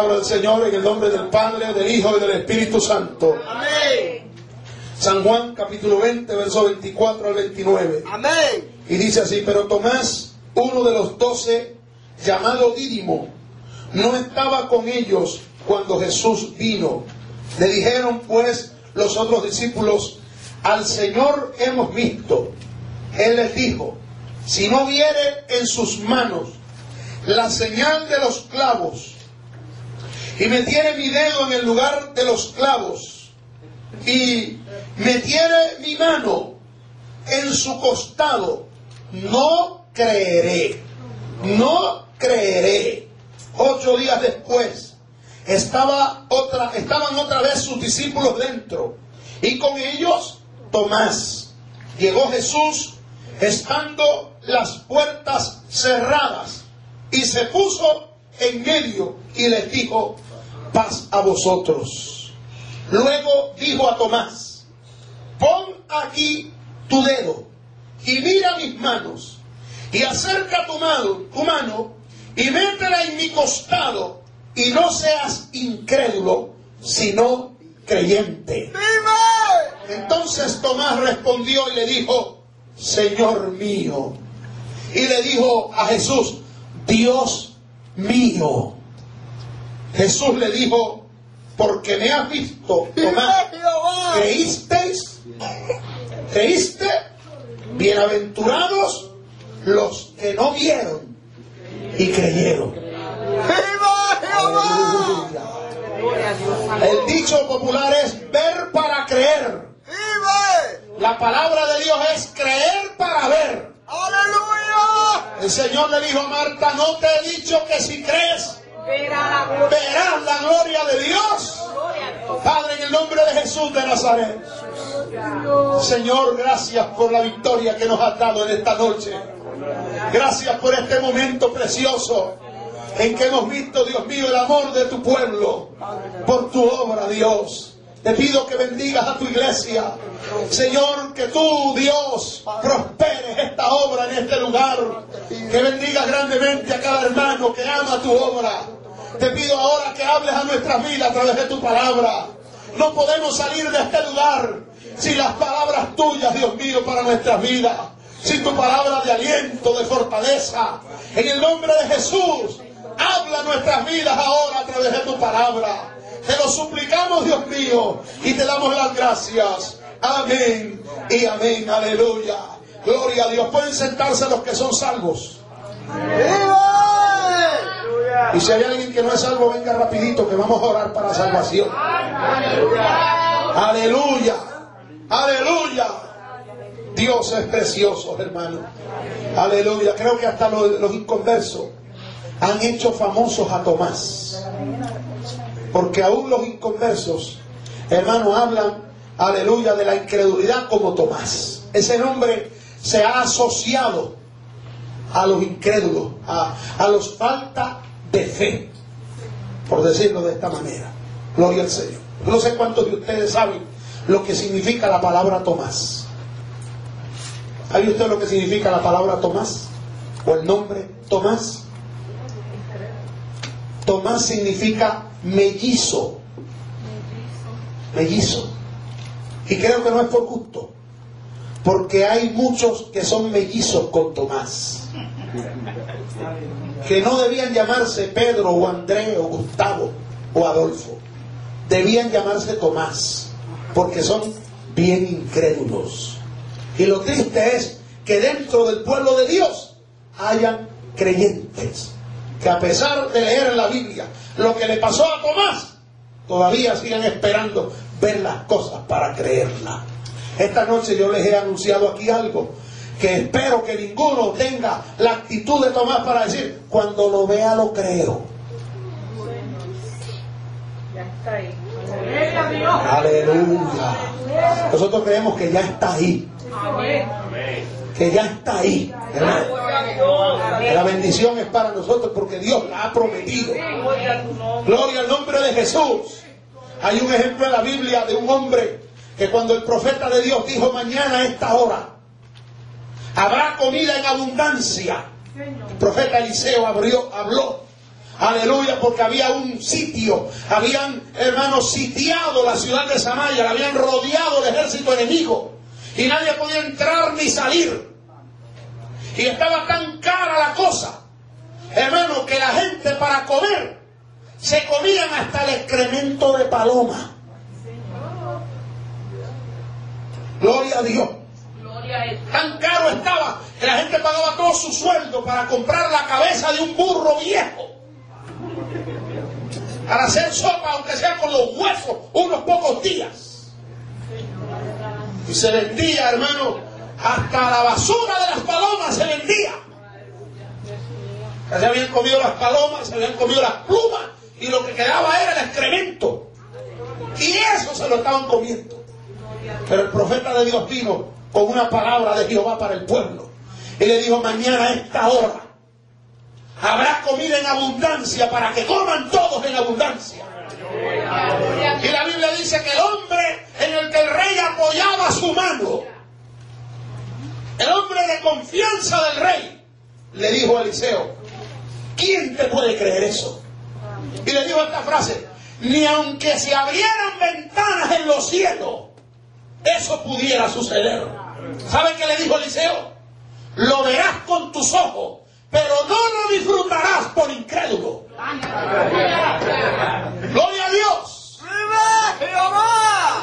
Palabra del Señor en el nombre del Padre, del Hijo y del Espíritu Santo. Amén. San Juan capítulo 20, verso 24 al 29. Amén. Y dice así, pero Tomás, uno de los doce, llamado Dídimo, no estaba con ellos cuando Jesús vino. Le dijeron pues los otros discípulos, al Señor hemos visto. Él les dijo, si no viere en sus manos la señal de los clavos, y metiere mi dedo en el lugar de los clavos, y metiere mi mano en su costado, no creeré, no creeré. Ocho días después, estaba otra, estaban otra vez sus discípulos dentro, y con ellos Tomás. Llegó Jesús estando las puertas cerradas, y se puso en medio y les dijo, paz a vosotros. Luego dijo a Tomás, pon aquí tu dedo y mira mis manos y acerca tu mano, tu mano y métela en mi costado y no seas incrédulo, sino creyente. Entonces Tomás respondió y le dijo, Señor mío. Y le dijo a Jesús, Dios mío. Jesús le dijo, porque me has visto, Tomás. ¿creísteis? ¿Creíste? Bienaventurados los que no vieron y creyeron. ¡Viva Jehová! Aleluya. El dicho popular es ver para creer. La palabra de Dios es creer para ver. ¡Aleluya! El Señor le dijo a Marta, no te he dicho que si crees verás la gloria de Dios. Padre, en el nombre de Jesús de Nazaret. Señor, gracias por la victoria que nos has dado en esta noche. Gracias por este momento precioso en que hemos visto, Dios mío, el amor de tu pueblo por tu obra, Dios. Te pido que bendigas a tu iglesia. Señor, que tú, Dios, prosperes esta obra en este lugar. Que bendigas grandemente a cada hermano que ama tu obra. Te pido ahora que hables a nuestras vidas a través de tu palabra. No podemos salir de este lugar sin las palabras tuyas, Dios mío, para nuestras vidas. Sin tu palabra de aliento, de fortaleza. En el nombre de Jesús, habla nuestras vidas ahora a través de tu palabra. Te lo suplicamos, Dios mío, y te damos las gracias. Amén y amén. Aleluya. Gloria a Dios. Pueden sentarse los que son salvos. Y si hay alguien que no es salvo, venga rapidito que vamos a orar para salvación. Aleluya. Aleluya. Dios es precioso, hermano. Aleluya. Creo que hasta los, inconversos han hecho famosos a Tomás. Porque aún los inconversos, hermano, hablan, aleluya, de la incredulidad como Tomás. Ese nombre se ha asociado a los incrédulos, a, a los falta de fe, por decirlo de esta manera. Gloria al Señor. No sé cuántos de ustedes saben lo que significa la palabra Tomás. ¿Sabe usted lo que significa la palabra Tomás? ¿O el nombre Tomás? Tomás significa mellizo. Mellizo. Y creo que no es por gusto. Porque hay muchos que son mellizos con Tomás. Que no debían llamarse Pedro o André o Gustavo o Adolfo. Debían llamarse Tomás. Porque son bien incrédulos. Y lo triste es que dentro del pueblo de Dios hayan creyentes que a pesar de leer en la Biblia lo que le pasó a Tomás, todavía siguen esperando ver las cosas para creerla. Esta noche yo les he anunciado aquí algo que espero que ninguno tenga la actitud de Tomás para decir, cuando lo vea lo creo. Ya está ahí. Aleluya. Nosotros creemos que ya está ahí. Que ya está ahí. La bendición es para nosotros porque Dios la ha prometido. Gloria al nombre de Jesús. Hay un ejemplo en la Biblia de un hombre que cuando el profeta de Dios dijo mañana a esta hora habrá comida en abundancia. El profeta Eliseo abrió, habló. Aleluya, porque había un sitio, habían hermanos sitiado la ciudad de Samaria, la habían rodeado el ejército enemigo y nadie podía entrar ni salir. Y estaba tan cara la cosa, hermano, que la gente para comer se comían hasta el excremento de paloma. Gloria a Dios. Tan caro estaba que la gente pagaba todo su sueldo para comprar la cabeza de un burro viejo. Para hacer sopa, aunque sea con los huesos, unos pocos días. Y se vendía, hermano, hasta la basura de las palomas se vendía. Se habían comido las palomas, se habían comido las plumas, y lo que quedaba era el excremento. Y eso se lo estaban comiendo. Pero el profeta de Dios vino con una palabra de Jehová para el pueblo. Y le dijo, mañana a esta hora habrá comida en abundancia para que coman todos en abundancia. Y la Biblia dice que el hombre en el que el rey apoyaba su mano, el hombre de confianza del rey, le dijo a Eliseo, ¿quién te puede creer eso? Y le dijo esta frase, ni aunque se abrieran ventanas en los cielos, eso pudiera suceder. ¿Sabe qué le dijo Eliseo? Lo verás con tus ojos, pero no lo disfrutarás por incrédulo. Gloria a Dios.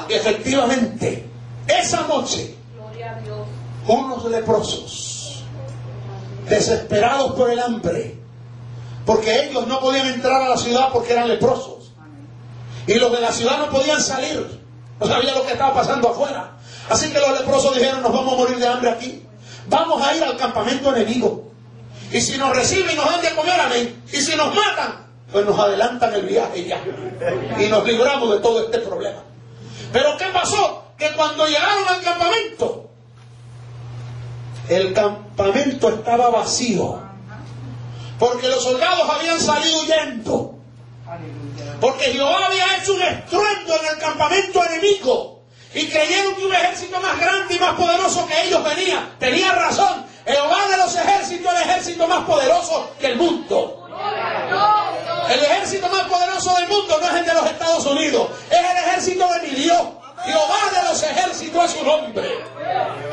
Y efectivamente, esa noche, unos leprosos, desesperados por el hambre, porque ellos no podían entrar a la ciudad porque eran leprosos. Y los de la ciudad no podían salir. No sabían lo que estaba pasando afuera. Así que los leprosos dijeron, nos vamos a morir de hambre aquí. Vamos a ir al campamento enemigo. Y si nos reciben y nos dan de comer, amén. Y si nos matan, pues nos adelantan el viaje ya. Y nos libramos de todo este problema. Pero ¿qué pasó? Que cuando llegaron al campamento, el campamento estaba vacío. Porque los soldados habían salido huyendo. Porque Jehová había hecho un estruendo en el campamento enemigo. Y creyeron que un ejército más grande y más poderoso que ellos venía. Tenía razón. Jehová de los ejércitos el ejército más poderoso que el mundo. El ejército más poderoso del mundo no es el de los Estados Unidos. Es el ejército de mi Dios. Jehová de los ejércitos es su nombre.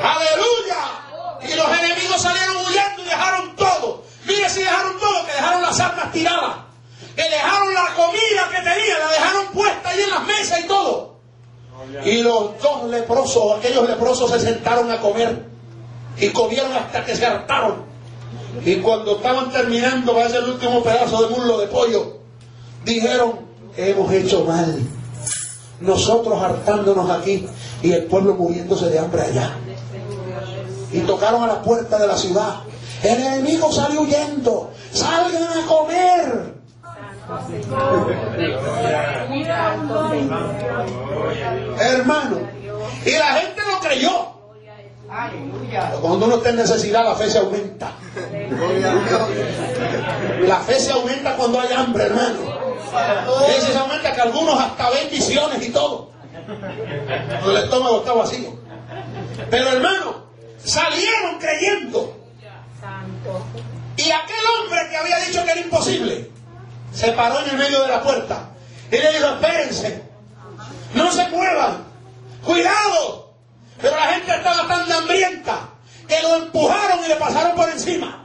Aleluya. Y los enemigos salieron huyendo y dejaron todo. Mire si dejaron todo, que dejaron las armas tiradas. Que dejaron la comida que tenían, la dejaron puesta ahí en las mesas y todo. Y los dos leprosos, aquellos leprosos se sentaron a comer. Y comieron hasta que se hartaron. Y cuando estaban terminando, va a ser el último pedazo de muslo de pollo, dijeron, hemos hecho mal. Nosotros hartándonos aquí y el pueblo muriéndose de hambre allá. Y tocaron a la puerta de la ciudad. El enemigo salió huyendo. Salgan a comer. Hermano. Y la gente lo creyó. Pero Cuando uno está en necesidad, la fe se aumenta. La fe se aumenta cuando hay hambre, hermano. Y se aumenta que algunos hasta ven visiones y todo. El estómago está vacío. Pero hermano, salieron creyendo. Y aquel hombre que había dicho que era imposible, se paró en el medio de la puerta y le dijo, espérense, no se muevan, cuidado. Pero la gente estaba tan hambrienta que lo empujaron y le pasaron por encima.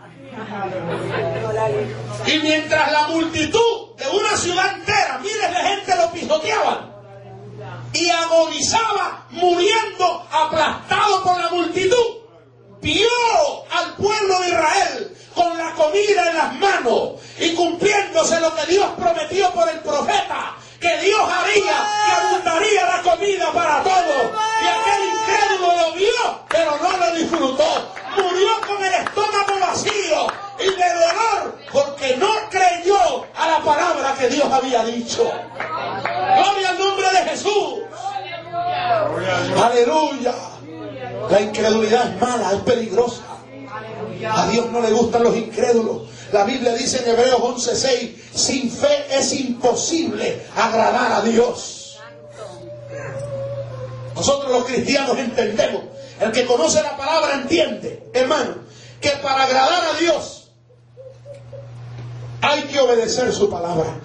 Y mientras la multitud de una ciudad entera, miles de gente lo pisoteaban y agonizaba muriendo aplastado por la multitud, vio al pueblo de Israel con la comida en las manos y cumpliéndose lo que Dios prometió por el profeta, que Dios haría, que abundaría la comida para todos. Y aquel incrédulo lo vio, pero no lo disfrutó. Murió con el estómago vacío y de dolor porque no creyó a la palabra que Dios había dicho. Gloria al nombre de Jesús. Aleluya. La incredulidad es mala, es peligrosa. A Dios no le gustan los incrédulos. La Biblia dice en Hebreos 11:6, sin fe es imposible agradar a Dios. Nosotros los cristianos entendemos, el que conoce la palabra entiende, hermano, que para agradar a Dios hay que obedecer su palabra.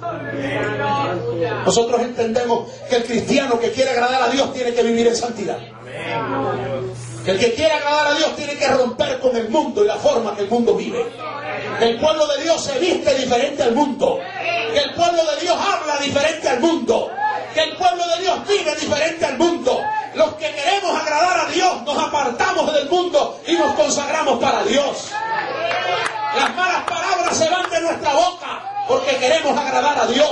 Nosotros entendemos que el cristiano que quiere agradar a Dios tiene que vivir en santidad. Que el que quiere agradar a Dios tiene que romper con el mundo y la forma que el mundo vive. Que el pueblo de Dios se viste diferente al mundo. Que el pueblo de Dios habla diferente al mundo. Que el pueblo de Dios vive diferente al mundo. Los que queremos agradar a Dios nos apartamos del mundo y nos consagramos para Dios. Las malas palabras se van de nuestra boca porque queremos agradar a Dios.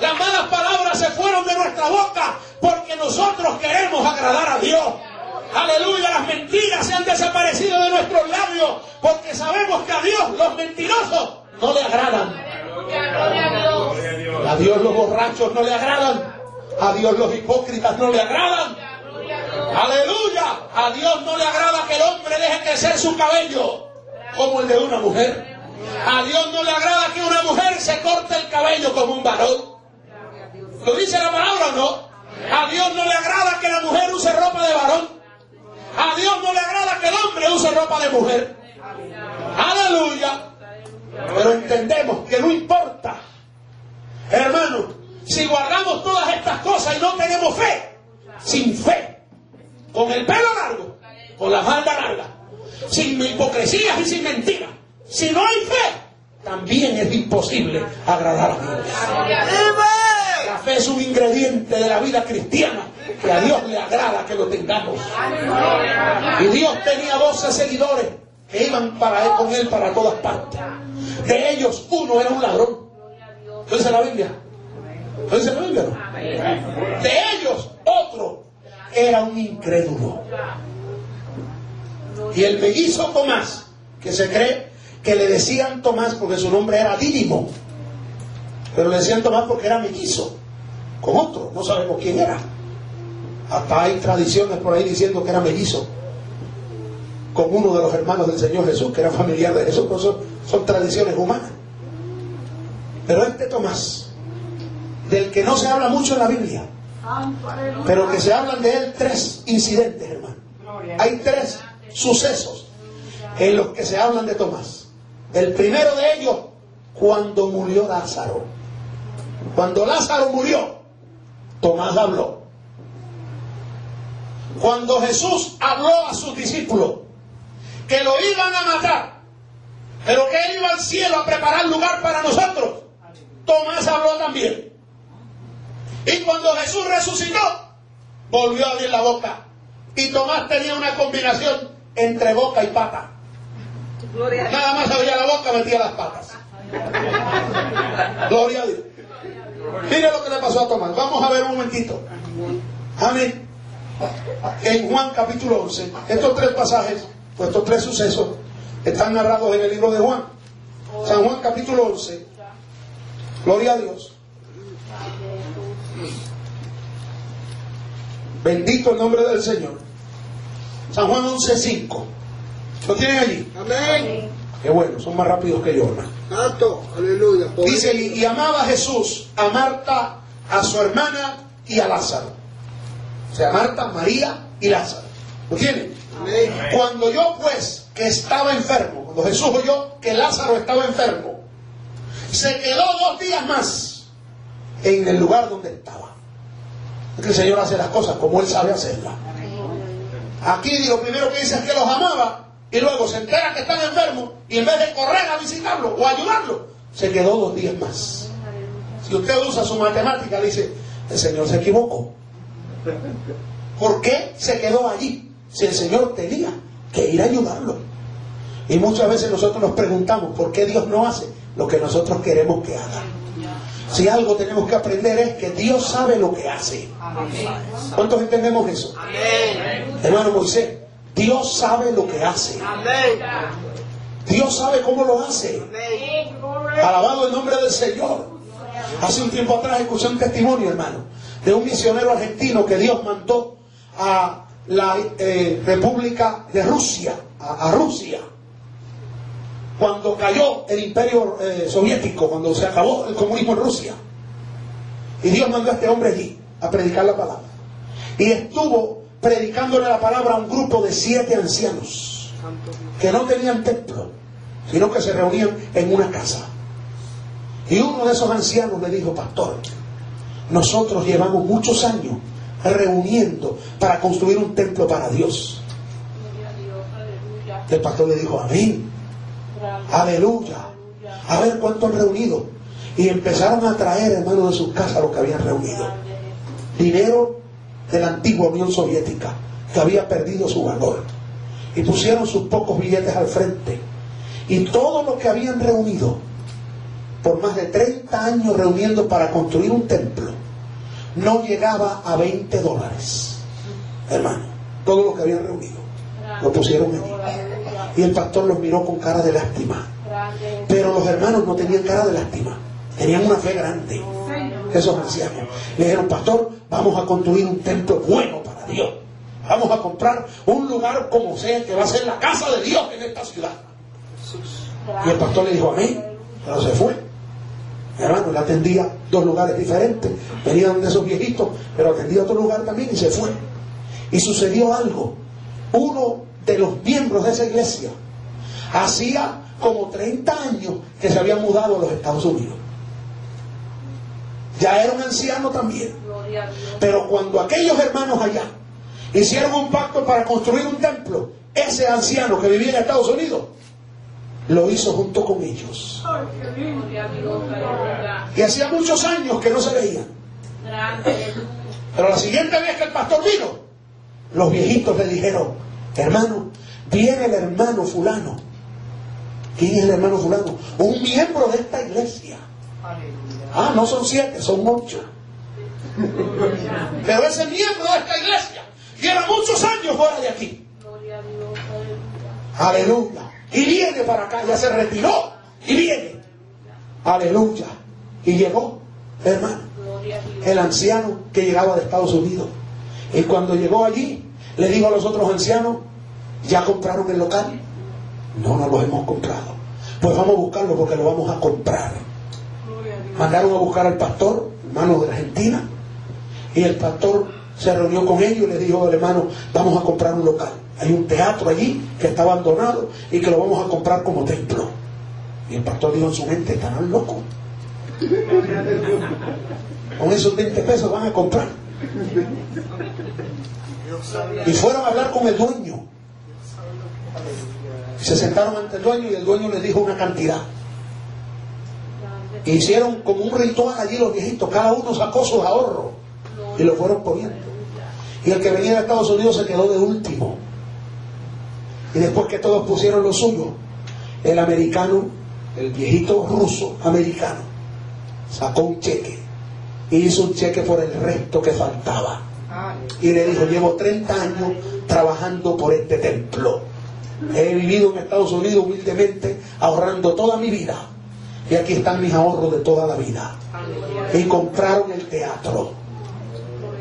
Las malas palabras se fueron de nuestra boca porque nosotros queremos agradar a Dios. Aleluya, las mentiras se han desaparecido de nuestros labios porque sabemos que a Dios los mentirosos no le agradan. A Dios los borrachos no le agradan. A Dios los hipócritas no le agradan. Aleluya. A Dios no le agrada que el hombre deje crecer su cabello como el de una mujer. A Dios no le agrada que una mujer se corte el cabello como un varón. ¿Lo dice la palabra o no? A Dios no le agrada que la mujer use ropa de varón. A Dios no le agrada que el hombre use ropa de mujer. Aleluya. Pero entendemos que no importa. Hermano, si guardamos todas estas cosas y no tenemos fe, sin fe, con el pelo largo, con la falda larga, sin hipocresías y sin mentiras, si no hay fe, también es imposible agradar a Dios. La fe es un ingrediente de la vida cristiana que a Dios le agrada que lo tengamos. Y Dios tenía 12 seguidores que iban para él, con él para todas partes. De ellos uno era un ladrón. ¿Lo dice la Biblia? ¿Lo dice la Biblia? De ellos otro era un incrédulo. Y el mellizo Tomás, que se cree que le decían Tomás porque su nombre era Dídimo, pero le decían Tomás porque era mellizo, con otro, no sabemos quién era. Hasta hay tradiciones por ahí diciendo que era mellizo con uno de los hermanos del Señor Jesús, que era familiar de Jesús, son, son tradiciones humanas. Pero este Tomás, del que no se habla mucho en la Biblia, pero que se hablan de él tres incidentes, hermano. Hay tres sucesos en los que se hablan de Tomás. El primero de ellos, cuando murió Lázaro. Cuando Lázaro murió, Tomás habló. Cuando Jesús habló a sus discípulos que lo iban a matar, pero que él iba al cielo a preparar lugar para nosotros, Tomás habló también. Y cuando Jesús resucitó, volvió a abrir la boca. Y Tomás tenía una combinación entre boca y pata. Nada más abría la boca, metía las patas. Gloria a Dios. Mire lo que le pasó a Tomás. Vamos a ver un momentito. Amén. En Juan capítulo 11, estos tres pasajes, estos tres sucesos, están narrados en el libro de Juan. San Juan capítulo 11. Gloria a Dios. Bendito el nombre del Señor. San Juan 11.5. ¿Lo tienen allí? Amén. Qué bueno, son más rápidos que yo. Santo, aleluya. Dice, y, y amaba a Jesús, a Marta, a su hermana y a Lázaro. O sea, Marta, María y Lázaro. ¿Lo tienen? Cuando yo pues, que estaba enfermo, cuando Jesús oyó que Lázaro estaba enfermo, se quedó dos días más en el lugar donde estaba. Es que el Señor hace las cosas como Él sabe hacerlas. Aquí lo primero que dice es que los amaba y luego se entera que están enfermos y en vez de correr a visitarlo o ayudarlo, se quedó dos días más. Si usted usa su matemática, dice, el Señor se equivocó. ¿Por qué se quedó allí? Si el Señor tenía que ir a ayudarlo. Y muchas veces nosotros nos preguntamos por qué Dios no hace lo que nosotros queremos que haga. Si algo tenemos que aprender es que Dios sabe lo que hace. ¿Cuántos entendemos eso? Hermano Moisés, Dios sabe lo que hace. Dios sabe cómo lo hace. Alabado el nombre del Señor. Hace un tiempo atrás escuché un testimonio, hermano, de un misionero argentino que Dios mandó a la eh, República de Rusia, a, Rusia, cuando cayó el imperio eh, soviético, cuando se acabó el comunismo en Rusia. Y Dios mandó a este hombre allí a predicar la palabra. Y estuvo predicándole la palabra a un grupo de siete ancianos que no tenían templo, sino que se reunían en una casa. Y uno de esos ancianos le dijo, pastor, nosotros llevamos muchos años reuniendo para construir un templo para Dios. El pastor le dijo, amén, aleluya. A ver cuánto han reunido. Y empezaron a traer, hermano, de sus casas lo que habían reunido. Dinero de la antigua Unión Soviética, que había perdido su valor. Y pusieron sus pocos billetes al frente. Y todo lo que habían reunido, por más de 30 años reuniendo para construir un templo, no llegaba a 20 dólares. Hermano, todo lo que habían reunido. Lo pusieron allí. Y el pastor los miró con cara de lástima. Pero los hermanos no tenían cara de lástima. Tenían una fe grande. Esos ancianos. Le dijeron, pastor, vamos a construir un templo bueno para Dios. Vamos a comprar un lugar como sea que va a ser la casa de Dios en esta ciudad. Y el pastor le dijo, amén. Pero se fue. Hermano, le atendía dos lugares diferentes. Venía donde esos viejitos, pero atendía otro lugar también y se fue. Y sucedió algo. Uno de los miembros de esa iglesia hacía como 30 años que se había mudado a los Estados Unidos. Ya era un anciano también. Pero cuando aquellos hermanos allá hicieron un pacto para construir un templo, ese anciano que vivía en Estados Unidos lo hizo junto con ellos. Y hacía muchos años que no se veían. Pero la siguiente vez que el pastor vino, los viejitos le dijeron, hermano, viene el hermano fulano. ¿Quién es el hermano fulano? Un miembro de esta iglesia. Ah, no son siete, son ocho. Pero ese miembro de esta iglesia lleva muchos años fuera de aquí. Aleluya. Y viene para acá, ya se retiró. Y viene. Aleluya. Y llegó, hermano, el anciano que llegaba de Estados Unidos. Y cuando llegó allí, le dijo a los otros ancianos, ¿ya compraron el local? No, no lo hemos comprado. Pues vamos a buscarlo porque lo vamos a comprar. Mandaron a buscar al pastor, hermano de Argentina, y el pastor se reunió con ellos y le dijo al hermano, vamos a comprar un local. Hay un teatro allí que está abandonado y que lo vamos a comprar como templo. Y el pastor dijo en su mente, estarán locos. Con esos 20 pesos van a comprar. Y fueron a hablar con el dueño. Se sentaron ante el dueño y el dueño les dijo una cantidad. E hicieron como un ritual allí los viejitos. Cada uno sacó sus ahorros y lo fueron poniendo. Y el que venía de Estados Unidos se quedó de último. Y después que todos pusieron lo suyo, el americano, el viejito ruso americano, sacó un cheque y hizo un cheque por el resto que faltaba. Y le dijo, llevo 30 años trabajando por este templo. He vivido en Estados Unidos humildemente, ahorrando toda mi vida. Y aquí están mis ahorros de toda la vida. Y compraron el teatro.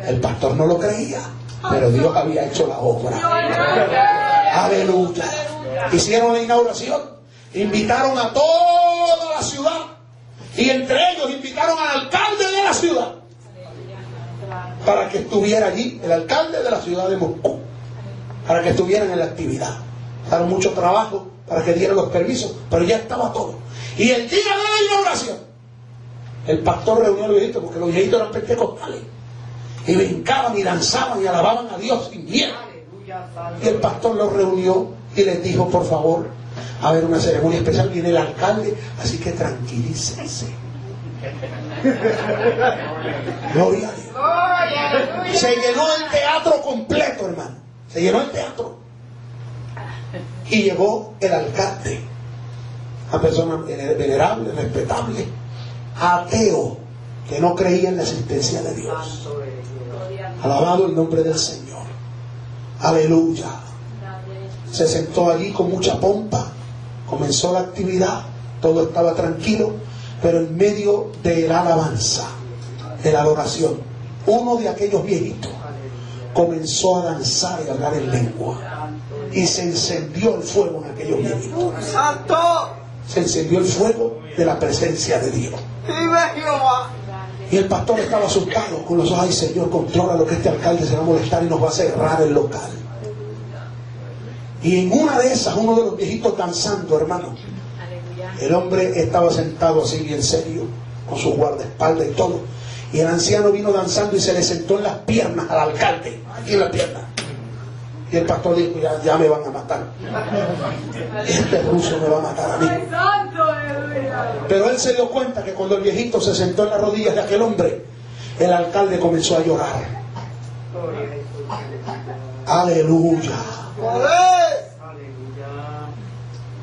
El pastor no lo creía, pero Dios había hecho la obra. Aleluya. Hicieron la inauguración, invitaron a toda la ciudad y entre ellos invitaron al alcalde de la ciudad para que estuviera allí, el alcalde de la ciudad de Moscú, para que estuvieran en la actividad. Daron mucho trabajo para que dieran los permisos, pero ya estaba todo. Y el día de la inauguración, el pastor reunió a los viejitos, porque los viejitos eran pentecostales, y brincaban y danzaban y alababan a Dios sin miedo. Y el pastor los reunió y les dijo, por favor, a ver una ceremonia especial, viene el alcalde, así que tranquilícense. Gloria a Dios. Se llenó el teatro completo, hermano. Se llenó el teatro. Y llegó el alcalde, una persona venerable, respetable, ateo, que no creía en la existencia de Dios. Alabado el nombre del Señor. Aleluya. Se sentó allí con mucha pompa, comenzó la actividad, todo estaba tranquilo, Pero en medio de la alabanza, de la adoración, uno de aquellos viejitos comenzó a danzar y a hablar en lengua. Y se encendió el fuego en aquellos viejitos. ¡Santo! Se encendió el fuego de la presencia de Dios. Y el pastor estaba asustado con los ojos, ay Señor, controla lo que este alcalde se va a molestar y nos va a cerrar el local. Y en una de esas, uno de los viejitos danzando, hermano, el hombre estaba sentado así bien serio, con su guardaespaldas y todo. Y el anciano vino danzando y se le sentó en las piernas al alcalde, aquí en las piernas. Y el pastor dijo, ya, me van a matar. Este ruso me va a matar a mí. Pero él se dio cuenta que cuando el viejito se sentó en las rodillas de aquel hombre, el alcalde comenzó a llorar. Aleluya.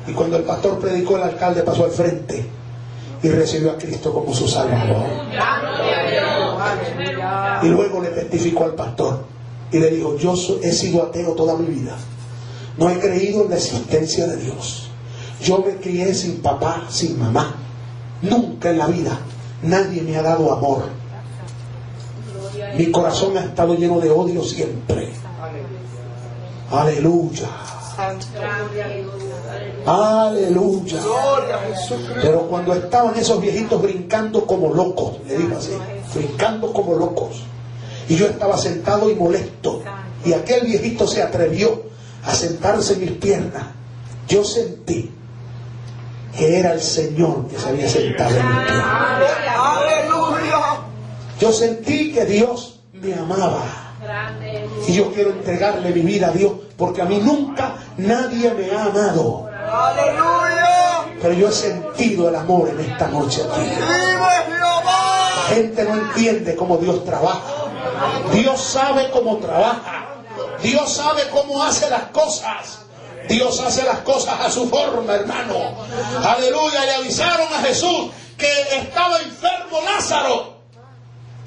Y cuando el pastor predicó, el alcalde pasó al frente y recibió a Cristo como su Salvador. Y luego le testificó al pastor y le dijo, yo he sido ateo toda mi vida. No he creído en la existencia de Dios. Yo me crié sin papá, sin mamá. Nunca en la vida nadie me ha dado amor. Mi corazón ha estado lleno de odio siempre. Aleluya. Aleluya. Pero cuando estaban esos viejitos brincando como locos, le digo así, brincando como locos, y yo estaba sentado y molesto, y aquel viejito se atrevió a sentarse en mis piernas, yo sentí que era el Señor que se había sentado en mis piernas. Yo sentí que Dios me amaba. Y yo quiero entregarle mi vida a Dios porque a mí nunca nadie me ha amado. Pero yo he sentido el amor en esta noche aquí. La gente no entiende cómo Dios trabaja. Dios sabe cómo trabaja. Dios sabe cómo hace las cosas. Dios hace las cosas a su forma, hermano. Aleluya. Le avisaron a Jesús que estaba enfermo Lázaro.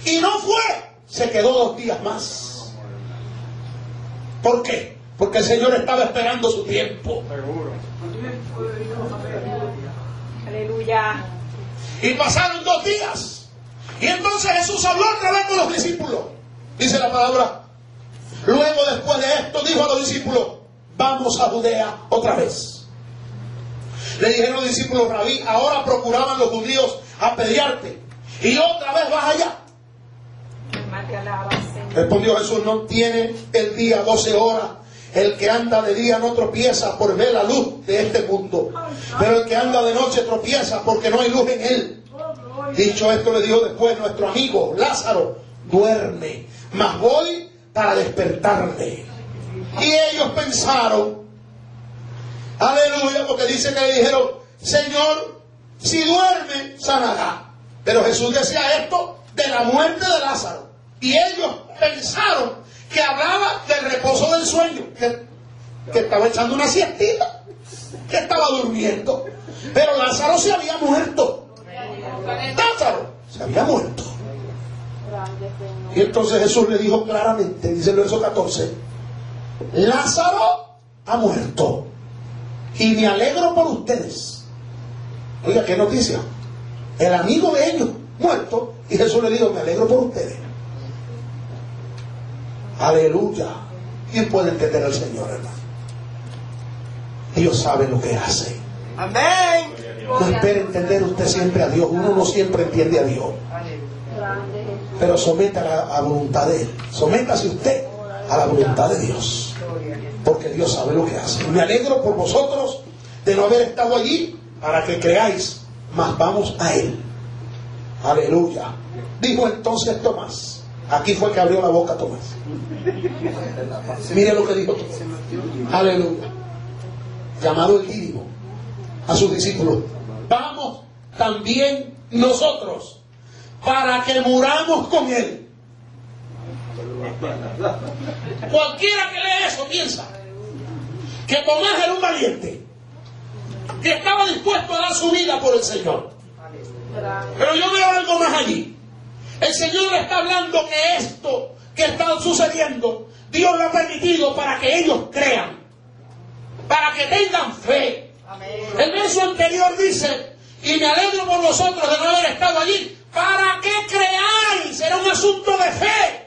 Y no fue. Se quedó dos días más. ¿Por qué? Porque el Señor estaba esperando su tiempo. Aleluya. Y pasaron dos días. Y entonces Jesús habló otra vez con los discípulos. Dice la palabra. Luego después de esto dijo a los discípulos, vamos a Judea otra vez. Le dijeron los discípulos, Rabí, ahora procuraban los judíos apedrearte. Y otra vez vas allá. Respondió Jesús, no tiene el día 12 horas. El que anda de día no tropieza por ver la luz de este mundo. Pero el que anda de noche tropieza porque no hay luz en él. Dicho esto le dijo después nuestro amigo Lázaro, duerme, mas voy para despertarle. Y ellos pensaron, aleluya, porque dice que le dijeron, Señor, si duerme, sanará. Pero Jesús decía esto de la muerte de Lázaro. Y ellos pensaron que hablaba del reposo del sueño, que, que estaba echando una siestita, que estaba durmiendo. Pero Lázaro se había muerto. Lázaro se había muerto. Y entonces Jesús le dijo claramente, dice el verso 14, Lázaro ha muerto. Y me alegro por ustedes. Oiga, qué noticia. El amigo de ellos, muerto. Y Jesús le dijo, me alegro por ustedes. Aleluya. ¿Quién puede entender al Señor, hermano? Dios sabe lo que hace. Amén. No espere entender usted siempre a Dios. Uno no siempre entiende a Dios. Pero someta a la voluntad de Él. Sométase usted a la voluntad de Dios. Porque Dios sabe lo que hace. Me alegro por vosotros de no haber estado allí para que creáis. Mas vamos a Él. Aleluya. Dijo entonces Tomás. Aquí fue que abrió la boca Tomás. Mire lo que dijo Tomás. Aleluya. Llamado el Dídimo a sus discípulos. Vamos también nosotros para que muramos con Él. Cualquiera que lea eso piensa que Tomás era un valiente, que estaba dispuesto a dar su vida por el Señor. Pero yo veo algo más allí. El Señor está hablando que esto que está sucediendo, Dios lo ha permitido para que ellos crean, para que tengan fe. El verso anterior dice y me alegro por vosotros de no haber estado allí. ¿Para qué creáis? Era un asunto de fe.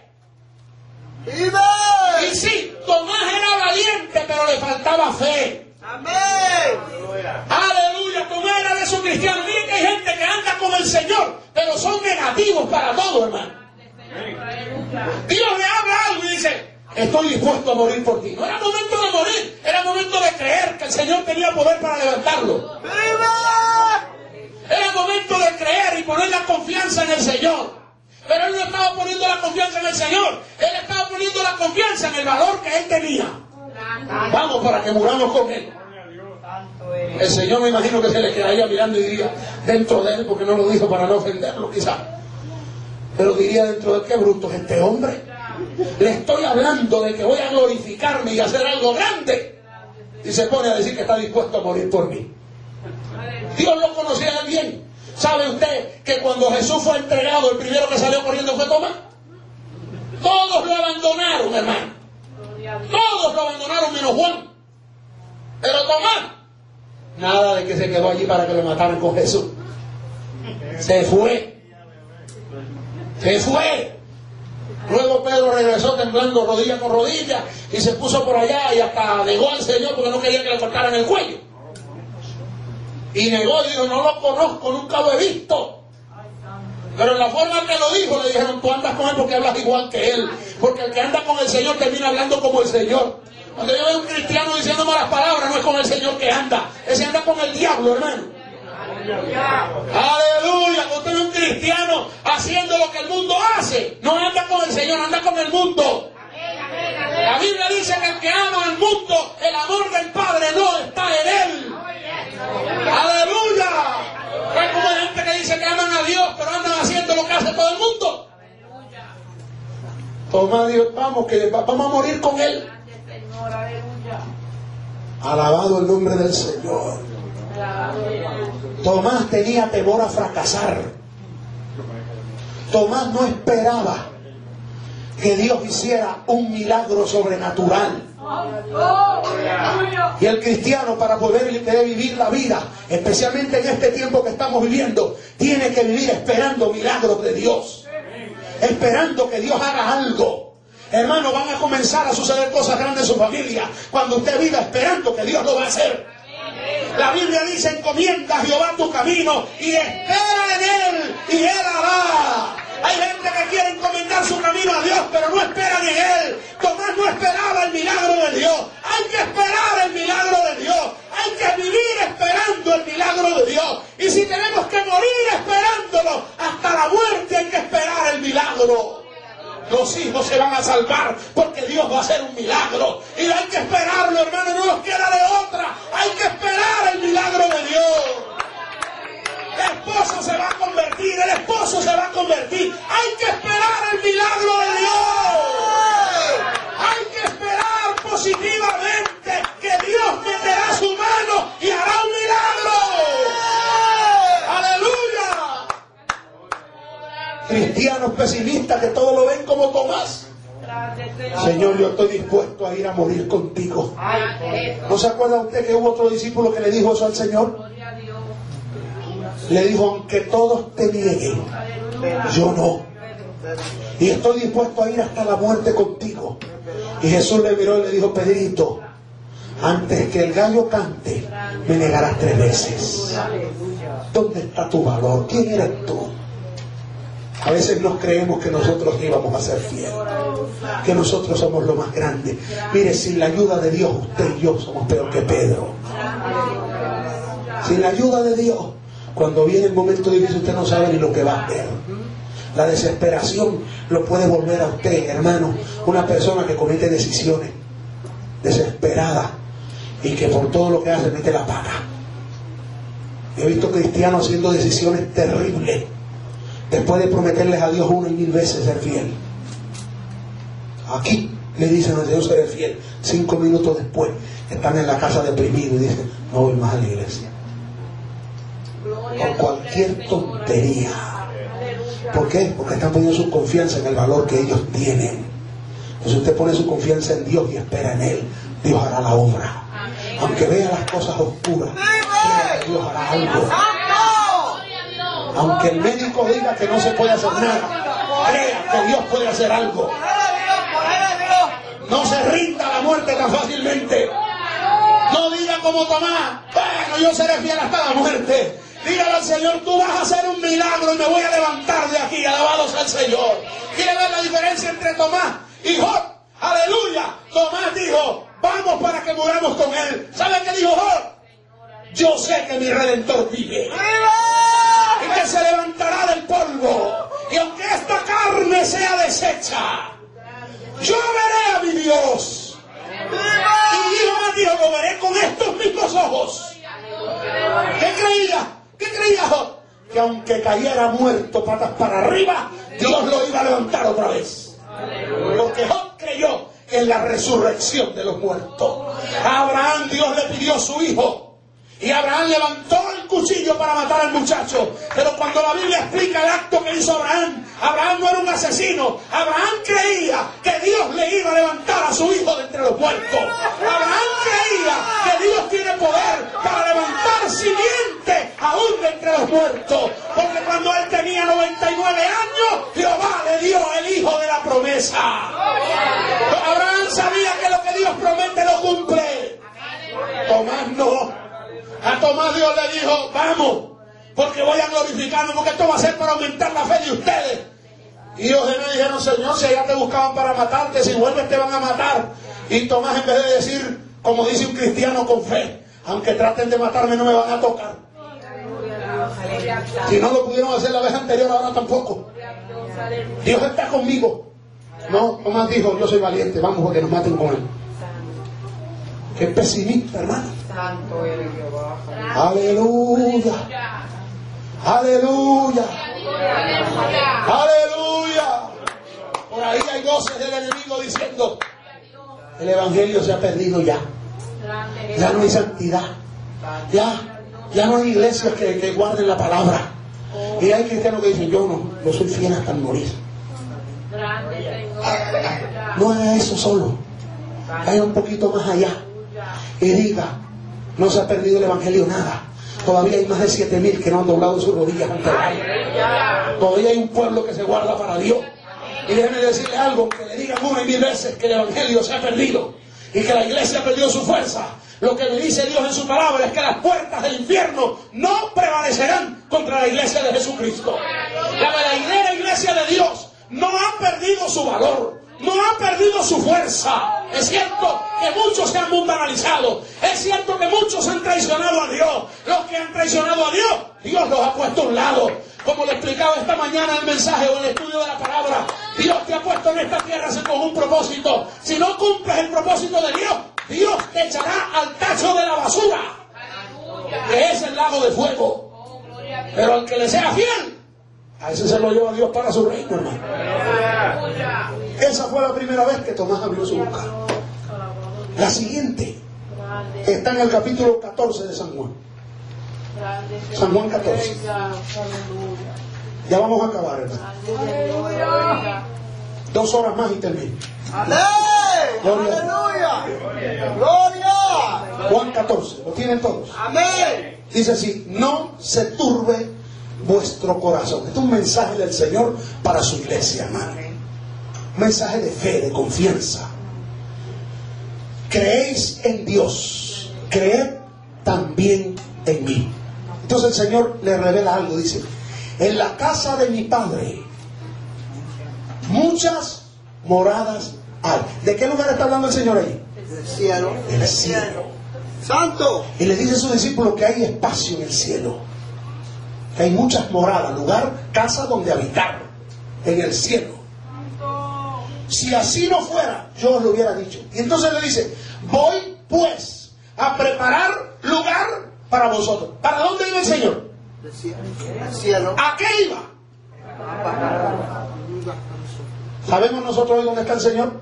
Y sí, Tomás era valiente, pero le faltaba fe. Amén. Aleluya, Tomás era de esos cristianos. Miren que hay gente que anda con el Señor, pero son negativos para todo, hermano. Dios le habla algo y dice, estoy dispuesto a morir por ti. No era momento de morir, era momento de creer que el Señor tenía poder para levantarlo. ¡Viva! Era momento de creer y poner la confianza en el Señor. Pero él no estaba poniendo la confianza en el Señor, él estaba poniendo la confianza en el valor que él tenía. Vamos para que muramos con él. El Señor me imagino que se le quedaría mirando y diría dentro de él, porque no lo dijo para no ofenderlo quizás. Pero diría dentro de él, qué bruto es este hombre. Le estoy hablando de que voy a glorificarme y hacer algo grande. Y se pone a decir que está dispuesto a morir por mí. Dios lo conocía bien. ¿Sabe usted que cuando Jesús fue entregado, el primero que salió corriendo fue Tomás? Todos lo abandonaron, hermano. Todos lo abandonaron menos Juan. Pero Tomás, nada de que se quedó allí para que lo mataran con Jesús. Se fue. Se fue. Luego Pedro regresó temblando rodilla con rodilla y se puso por allá y hasta negó al Señor porque no quería que le cortaran el cuello. Y negó dijo, no lo conozco, nunca lo he visto. Pero en la forma que lo dijo, le dijeron, tú andas con él porque hablas igual que él. Porque el que anda con el Señor termina hablando como el Señor. Cuando yo veo a un cristiano diciendo malas palabras, no es con el Señor que anda. Ese anda con el diablo, hermano. Aleluya. Usted ve un cristiano haciendo lo que el mundo hace, no anda con el Señor, anda con el mundo. La Biblia dice que el que ama al mundo, el amor del Padre no está en él. Aleluya. Hay como gente que dice que aman a Dios, pero andan haciendo lo que hace todo el mundo. Toma Dios, vamos, que vamos a morir con Él. Alabado el nombre del Señor. Tomás tenía temor a fracasar. Tomás no esperaba que Dios hiciera un milagro sobrenatural. Y el cristiano para poder vivir la vida, especialmente en este tiempo que estamos viviendo, tiene que vivir esperando milagros de Dios. Esperando que Dios haga algo. Hermano, van a comenzar a suceder cosas grandes en su familia cuando usted viva esperando que Dios lo va a hacer. La Biblia dice, encomienda a Jehová tu camino y espera en él y él hará. Hay gente que quiere encomendar su camino a Dios, pero no esperan en Él. Tomás no esperaba el milagro de Dios. Hay que esperar el milagro de Dios. Hay que vivir esperando el milagro de Dios. Y si tenemos que morir esperándolo, hasta la muerte hay que esperar el milagro. Los hijos se van a salvar porque Dios va a hacer un milagro. Y hay que esperarlo, hermano, no nos queda de otra. Hay que esperar el milagro de Dios. El esposo se va a convertir, el esposo se va a convertir. Hay que esperar Pesimistas que todo lo ven como Tomás. Señor, yo estoy dispuesto a ir a morir contigo. ¿No se acuerda usted que hubo otro discípulo que le dijo eso al Señor? Le dijo, aunque todos te nieguen, yo no. Y estoy dispuesto a ir hasta la muerte contigo. Y Jesús le miró y le dijo, Pedrito, antes que el gallo cante, me negarás tres veces. ¿Dónde está tu valor? ¿Quién eres tú? A veces nos creemos que nosotros íbamos a ser fieles, que nosotros somos lo más grande. Mire, sin la ayuda de Dios, usted y yo somos peor que Pedro. Sin la ayuda de Dios, cuando viene el momento difícil, usted no sabe ni lo que va a hacer. La desesperación lo puede volver a usted, hermano, una persona que comete decisiones desesperadas y que por todo lo que hace mete la pata. He visto cristianos haciendo decisiones terribles después de prometerles a Dios una y mil veces ser fiel. Aquí le dicen al Señor ser fiel. Cinco minutos después están en la casa deprimidos y dicen, no voy más a la iglesia. Por cualquier tontería. ¿Por qué? Porque están poniendo su confianza en el valor que ellos tienen. Entonces usted pone su confianza en Dios y espera en Él. Dios hará la obra. Aunque vea las cosas oscuras, Dios hará algo. Aunque el médico diga que no se puede hacer nada, crea que Dios puede hacer algo. No se rinda la muerte tan fácilmente. No diga como Tomás, bueno, yo seré fiel hasta la muerte. Dígale al Señor, tú vas a hacer un milagro y me voy a levantar de aquí, alabado sea el Señor. ¿Quiere ver la diferencia entre Tomás y Job? Aleluya. Tomás dijo, vamos para que muramos con él. ¿Sabe qué dijo Job? Yo sé que mi redentor vive. Y que se levantará del polvo. Y aunque esta carne sea deshecha, yo veré a mi Dios. Y dijo Matías, lo veré con estos mismos ojos. ¿Qué creía? ¿Qué creía Job? Que aunque cayera muerto patas para arriba, Dios lo iba a levantar otra vez. Porque Job creyó en la resurrección de los muertos. A Abraham Dios le pidió su hijo. Y Abraham levantó el cuchillo para matar al muchacho. Pero cuando la Biblia explica el acto que hizo Abraham, Abraham no era un asesino. Abraham creía que Dios le iba a levantar a su hijo de entre los muertos. Abraham creía que Dios tiene poder para levantar simiente aún de entre los muertos. Porque cuando él tenía 99 años, Jehová le dio el hijo de la promesa. Abraham sabía que lo que Dios promete lo cumple. Tomás no. A Tomás Dios le dijo, vamos, porque voy a glorificarme, porque esto va a ser para aumentar la fe de ustedes. Y ellos me dijeron, Señor, si allá te buscaban para matarte, si vuelves te van a matar. Y Tomás en vez de decir, como dice un cristiano con fe, aunque traten de matarme no me van a tocar. Si no lo pudieron hacer la vez anterior, ahora tampoco. Dios está conmigo. No, Tomás dijo, yo soy valiente, vamos porque nos maten con él. Qué pesimista, hermano. Santo eres Jehová. Aleluya. Aleluya. Aleluya. Por ahí hay voces del enemigo diciendo, el Evangelio se ha perdido ya. Ya no hay santidad. Ya, ya no hay iglesias que, que guarden la palabra. Y hay cristianos que dicen, yo no, yo soy fiel hasta morir. No haga eso solo. Vaya un poquito más allá. Y diga, no se ha perdido el Evangelio nada. Todavía hay más de siete mil que no han doblado sus rodillas ante el Todavía hay un pueblo que se guarda para Dios. Y déjeme decirle algo, que le digan una y mil veces que el Evangelio se ha perdido y que la iglesia ha perdido su fuerza. Lo que me dice Dios en su palabra es que las puertas del infierno no prevalecerán contra la iglesia de Jesucristo. La verdadera iglesia de Dios no ha perdido su valor, no ha perdido su fuerza. Es cierto que muchos se han mundanalizado. Es cierto que muchos han traicionado a Dios. Los que han traicionado a Dios, Dios los ha puesto a un lado. Como le explicaba esta mañana en el mensaje o en el estudio de la palabra, Dios te ha puesto en esta tierra con un propósito. Si no cumples el propósito de Dios, Dios te echará al tacho de la basura, que es el lago de fuego. Pero al que le sea fiel, a ese se lo lleva Dios para su reino, hermano. Esa fue la primera vez que Tomás abrió su boca. La siguiente está en el capítulo 14 de San Juan. San Juan 14. Ya vamos a acabar, hermano. Dos horas más y termino. ¡Aleluya! ¡Gloria! Juan 14. ¿Lo tienen todos? ¡Amén! Dice así, no se turbe vuestro corazón. Este es un mensaje del Señor para su iglesia, hermano. Un mensaje de fe, de confianza. Creéis en Dios, creed también en mí. Entonces el Señor le revela algo, dice, en la casa de mi Padre muchas moradas hay. ¿De qué lugar está hablando el Señor ahí? El cielo. El cielo. Santo. Y le dice a sus discípulos que hay espacio en el cielo. Hay muchas moradas, lugar, casa donde habitar. En el cielo. Si así no fuera, yo os lo hubiera dicho. Y entonces le dice, voy pues a preparar lugar para vosotros. ¿Para dónde iba el Señor? El cielo. ¿A qué iba? ¿Sabemos nosotros hoy dónde está el Señor?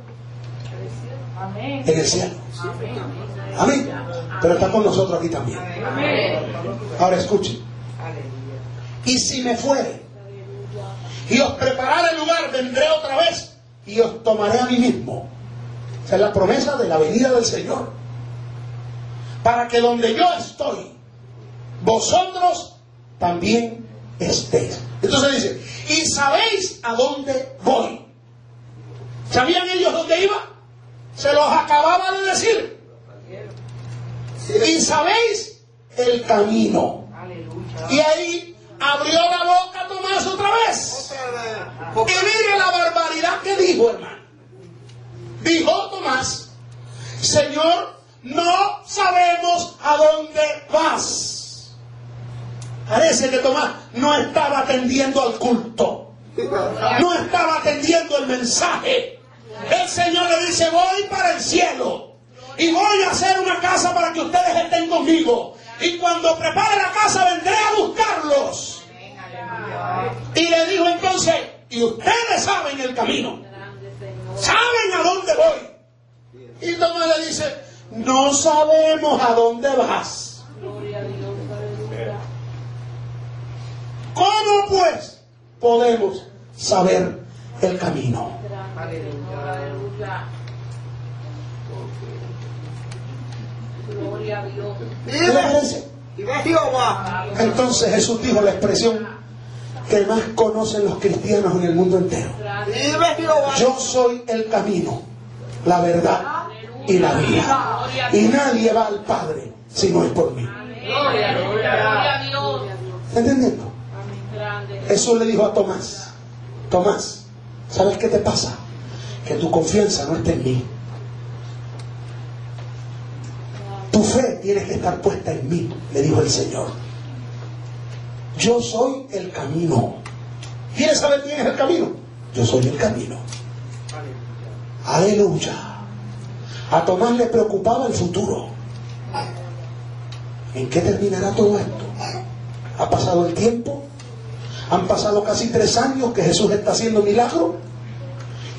En el cielo. Amén. Pero está con nosotros aquí también. Ahora escuchen. Y si me fuere y os prepararé el lugar, vendré otra vez y os tomaré a mí mismo. Esa es la promesa de la venida del Señor. Para que donde yo estoy, vosotros también estéis. Entonces dice, y sabéis a dónde voy. ¿Sabían ellos dónde iba? Se los acababa de decir. Y sabéis el camino. Y ahí abrió la boca Tomás otra vez. Otra vez. Y mire la barbaridad que dijo, hermano. Dijo Tomás, Señor, no sabemos a dónde vas. Parece que Tomás no estaba atendiendo al culto. No estaba atendiendo el mensaje. El Señor le dice, voy para el cielo. Y voy a hacer una casa para que ustedes estén conmigo. Y cuando prepare la casa vendré a buscarlos. Y le dijo entonces, y ustedes saben el camino. Saben a dónde voy. Y Tomás le dice, no sabemos a dónde vas. ¿Cómo pues podemos saber el camino? Gloria a Dios. Entonces Jesús dijo la expresión que más conocen los cristianos en el mundo entero. Yo soy el camino, la verdad y la vida. Y nadie va al Padre si no es por mí. ¿Está entendiendo? Jesús le dijo a Tomás, Tomás, ¿sabes qué te pasa? Que tu confianza no está en mí. Tu fe tiene que estar puesta en mí, le dijo el Señor. Yo soy el camino. ¿Quieres saber quién es el camino? Yo soy el camino. Aleluya. A Tomás le preocupaba el futuro. ¿En qué terminará todo esto? Ha pasado el tiempo, han pasado casi tres años que Jesús está haciendo milagros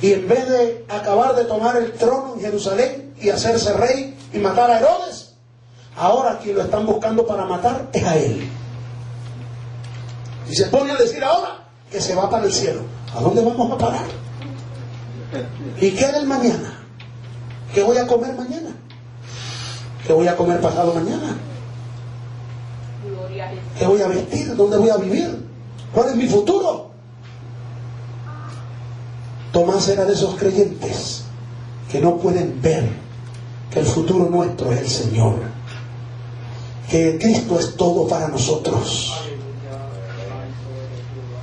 y en vez de acabar de tomar el trono en Jerusalén y hacerse rey y matar a Herodes, ahora quien lo están buscando para matar es a él. Y se pone a decir ahora que se va para el cielo. ¿A dónde vamos a parar? ¿Y qué hará el mañana? ¿Qué voy a comer mañana? ¿Qué voy a comer pasado mañana? ¿Qué voy a vestir? ¿Dónde voy a vivir? ¿Cuál es mi futuro? Tomás era de esos creyentes que no pueden ver que el futuro nuestro es el Señor, que Cristo es todo para nosotros.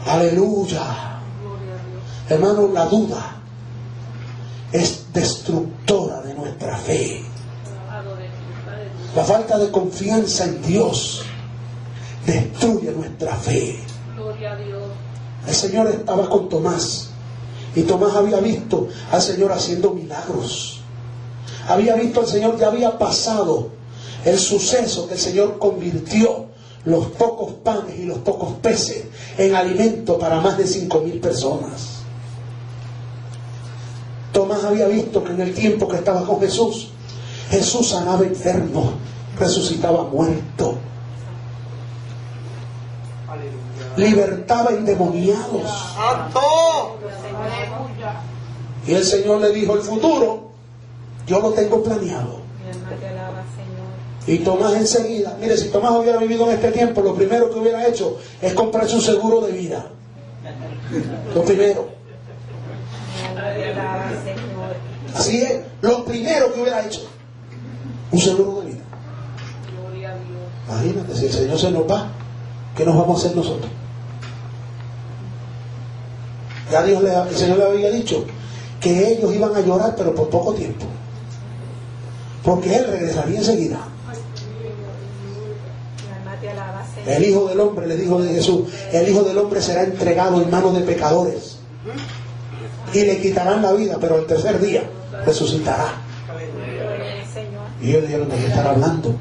Aleluya. Hermano, la duda es destructora de nuestra fe. La falta de confianza en Dios destruye nuestra fe. El Señor estaba con Tomás y Tomás había visto al Señor haciendo milagros. Había visto al Señor, ya había pasado el suceso que el Señor convirtió los pocos panes y los pocos peces en alimento para más de cinco mil personas. Tomás había visto que en el tiempo que estaba con Jesús, Jesús sanaba enfermos, resucitaba muertos, libertaba endemoniados. Y el Señor le dijo, el futuro yo lo tengo planeado. Y Tomás enseguida, mire, si Tomás hubiera vivido en este tiempo, lo primero que hubiera hecho es comprarse un seguro de vida. Lo primero. Así es, lo primero que hubiera hecho. Un seguro de vida. Imagínate, si el Señor se nos va, ¿qué nos vamos a hacer nosotros? Ya Dios le, el Señor le había dicho que ellos iban a llorar, pero por poco tiempo. Porque Él regresaría enseguida. Mi alma te alaba, Señor. El Hijo del Hombre, le dijo de Jesús, el Hijo del Hombre será entregado en manos de pecadores. Y le quitarán la vida, pero el tercer día resucitará. Y ellos dijeron, ¿de hablando?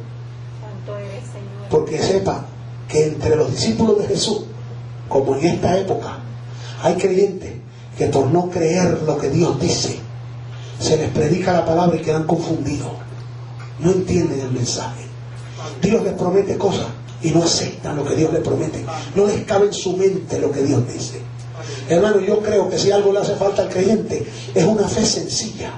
Porque sepa que entre los discípulos de Jesús, como en esta época, hay creyentes que por no creer lo que Dios dice, se les predica la palabra y quedan confundidos. No entienden el mensaje. Dios les promete cosas y no aceptan lo que Dios les promete. No les cabe en su mente lo que Dios dice. Hermano, yo creo que si algo le hace falta al creyente es una fe sencilla.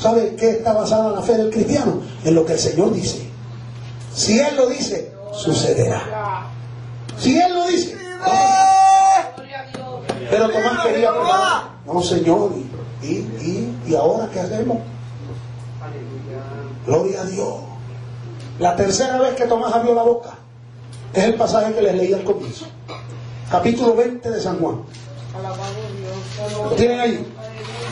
¿Sabe qué está basada la fe del cristiano? En lo que el Señor dice. Si Él lo dice, sucederá. Si él lo dice. Pero Tomás quería probar. No, Señor. ¿Y, y, y, y ahora qué hacemos? Gloria a Dios. La tercera vez que Tomás abrió la boca es el pasaje que les leí al comienzo. Capítulo 20 de San Juan. ¿Lo tienen ahí?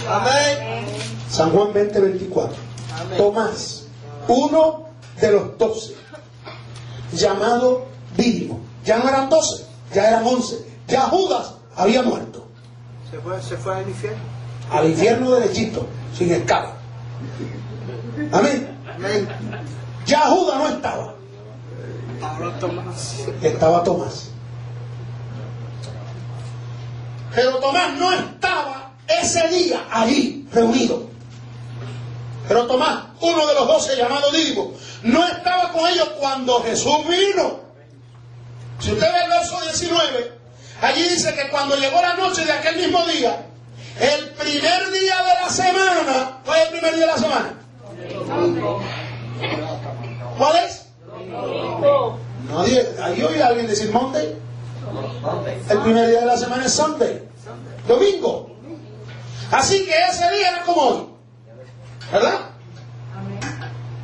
Amén. San Juan 20, 24. Tomás, uno de los doce, llamado Dídimo. Ya no eran doce, ya eran once. Ya Judas había muerto. Se fue, se fue al infierno. Al infierno derechito, sin escala. Amén. Amén. Ya Judas no estaba. Tomás. Estaba Tomás. Pero Tomás no estaba ese día allí reunido. Pero Tomás, uno de los doce llamado Dídimo, no estaba con ellos cuando Jesús vino. Si usted ve el verso 19, allí dice que cuando llegó la noche de aquel mismo día, el primer día de la semana, ¿cuál es el primer día de la semana? ¿Cuál es? Nadie, ahí a alguien decir Monday. El primer día de la semana es Sunday. Domingo. Así que ese día era como hoy. ¿Verdad?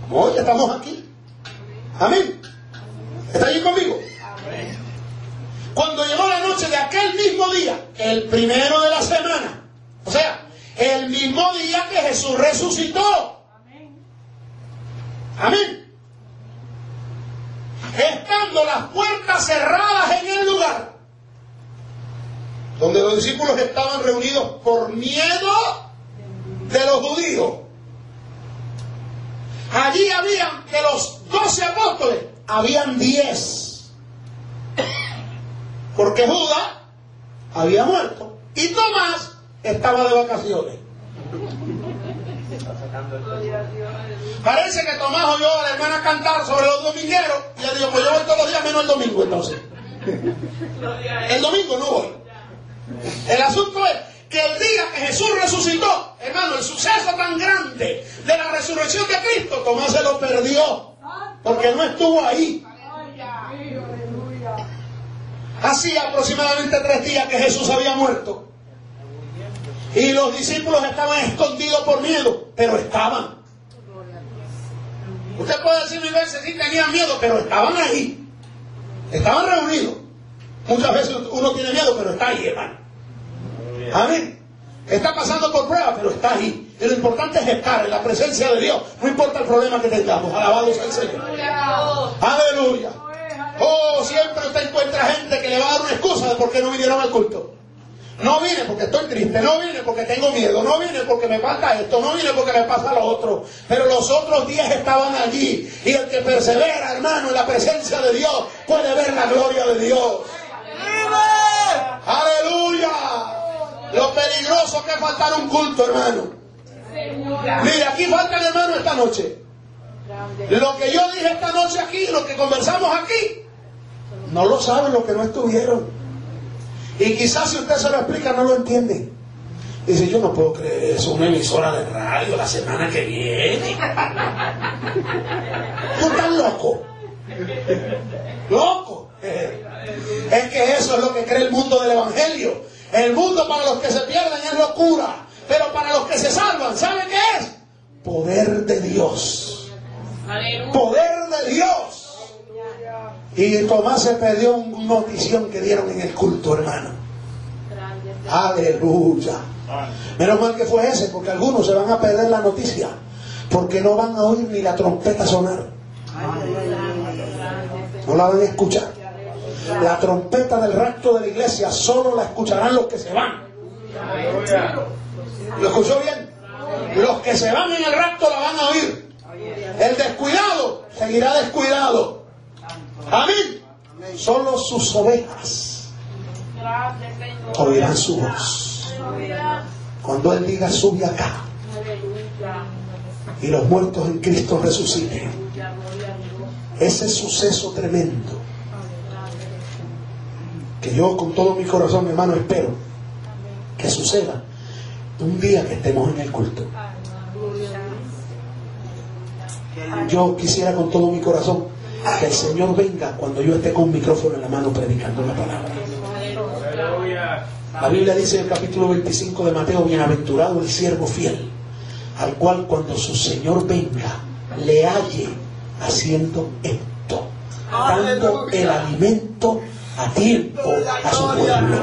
Como hoy estamos aquí. Amén. ¿Está allí conmigo? Cuando llegó la noche de aquel mismo día, el primero de la semana, o sea, el mismo día que Jesús resucitó. Amén. Estando las puertas cerradas en el lugar donde los discípulos estaban reunidos por miedo de los judíos. Allí habían, de los doce apóstoles, habían diez. Porque Judas había muerto y Tomás estaba de vacaciones. Parece que Tomás oyó a la hermana cantar sobre los domingueros y le dijo, pues yo voy todos los días menos el domingo entonces. El domingo no voy. El asunto es que el día que Jesús resucitó, hermano, el suceso tan grande de la resurrección de Cristo, Tomás se lo perdió. Porque no estuvo ahí. Hacía aproximadamente tres días que Jesús había muerto. Y los discípulos estaban escondidos por miedo, pero estaban. Usted puede decir mil veces, sí tenían miedo, pero estaban ahí. Estaban reunidos. Muchas veces uno tiene miedo, pero está ahí, hermano. Amén. Está pasando por prueba, pero está ahí. Y lo importante es estar en la presencia de Dios. No importa el problema que tengamos. Alabado sea el Señor. Aleluya. Oh, siempre usted encuentra gente que le va a dar una excusa de por qué no vinieron al culto. No vine porque estoy triste, no vine porque tengo miedo, no vine porque me falta esto, no vine porque me pasa lo otro. Pero los otros días estaban allí. Y el que persevera, hermano, en la presencia de Dios, puede ver la gloria de Dios. Aleluya. Lo peligroso que es faltar un culto, hermano. Mire, aquí faltan hermano esta noche. Lo que yo dije esta noche aquí, lo que conversamos aquí, no lo saben los que no estuvieron. Y quizás si usted se lo explica no lo entiende. Dice, yo no puedo creer eso, una emisora de radio la semana que viene. Tú estás loco. Loco. Es que eso es lo que cree el mundo del Evangelio. El mundo para los que se pierden es locura. Pero para los que se salvan, ¿sabe qué es? Poder de Dios. Poder de Dios. Y Tomás se perdió una notición que dieron en el culto, hermano. Aleluya. Menos mal que fue ese, porque algunos se van a perder la noticia, porque no van a oír ni la trompeta sonar. No la van a escuchar. La trompeta del rapto de la iglesia solo la escucharán los que se van. ¿Lo escuchó bien? Los que se van en el rapto la van a oír. El descuidado seguirá descuidado. Amén. Solo sus ovejas oirán su voz. Cuando Él diga, sube acá. Y los muertos en Cristo resuciten. Ese suceso tremendo. Que yo con todo mi corazón, mi hermano, espero que suceda un día que estemos en el culto. Yo quisiera con todo mi corazón que el Señor venga cuando yo esté con un micrófono en la mano predicando la palabra. La Biblia dice en el capítulo 25 de Mateo, bienaventurado el siervo fiel, al cual cuando su Señor venga, le halle haciendo esto, dando el alimento a tiempo a su pueblo.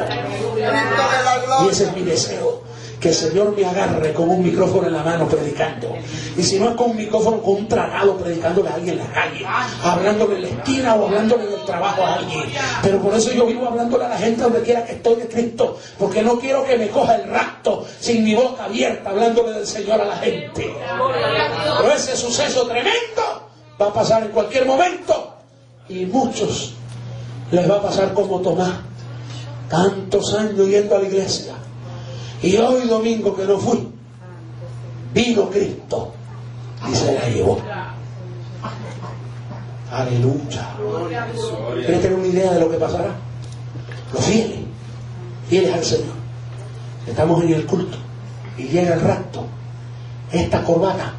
Y ese es mi deseo que el Señor me agarre con un micrófono en la mano predicando. Y si no es con un micrófono, con un tragado predicándole a alguien en la calle, hablándole en la esquina o hablándole en el trabajo a alguien. Pero por eso yo vivo hablándole a la gente donde quiera que estoy de Cristo, porque no quiero que me coja el rapto sin mi boca abierta hablándole del Señor a la gente. Pero ese suceso tremendo va a pasar en cualquier momento y muchos les va a pasar como Tomás, tantos años yendo a la iglesia y hoy domingo que no fui, vino Cristo y se la llevó. Aleluya. ¿Quieres tener una idea de lo que pasará? Los fieles, fieles al Señor. Estamos en el culto y llega el rapto. Esta corbata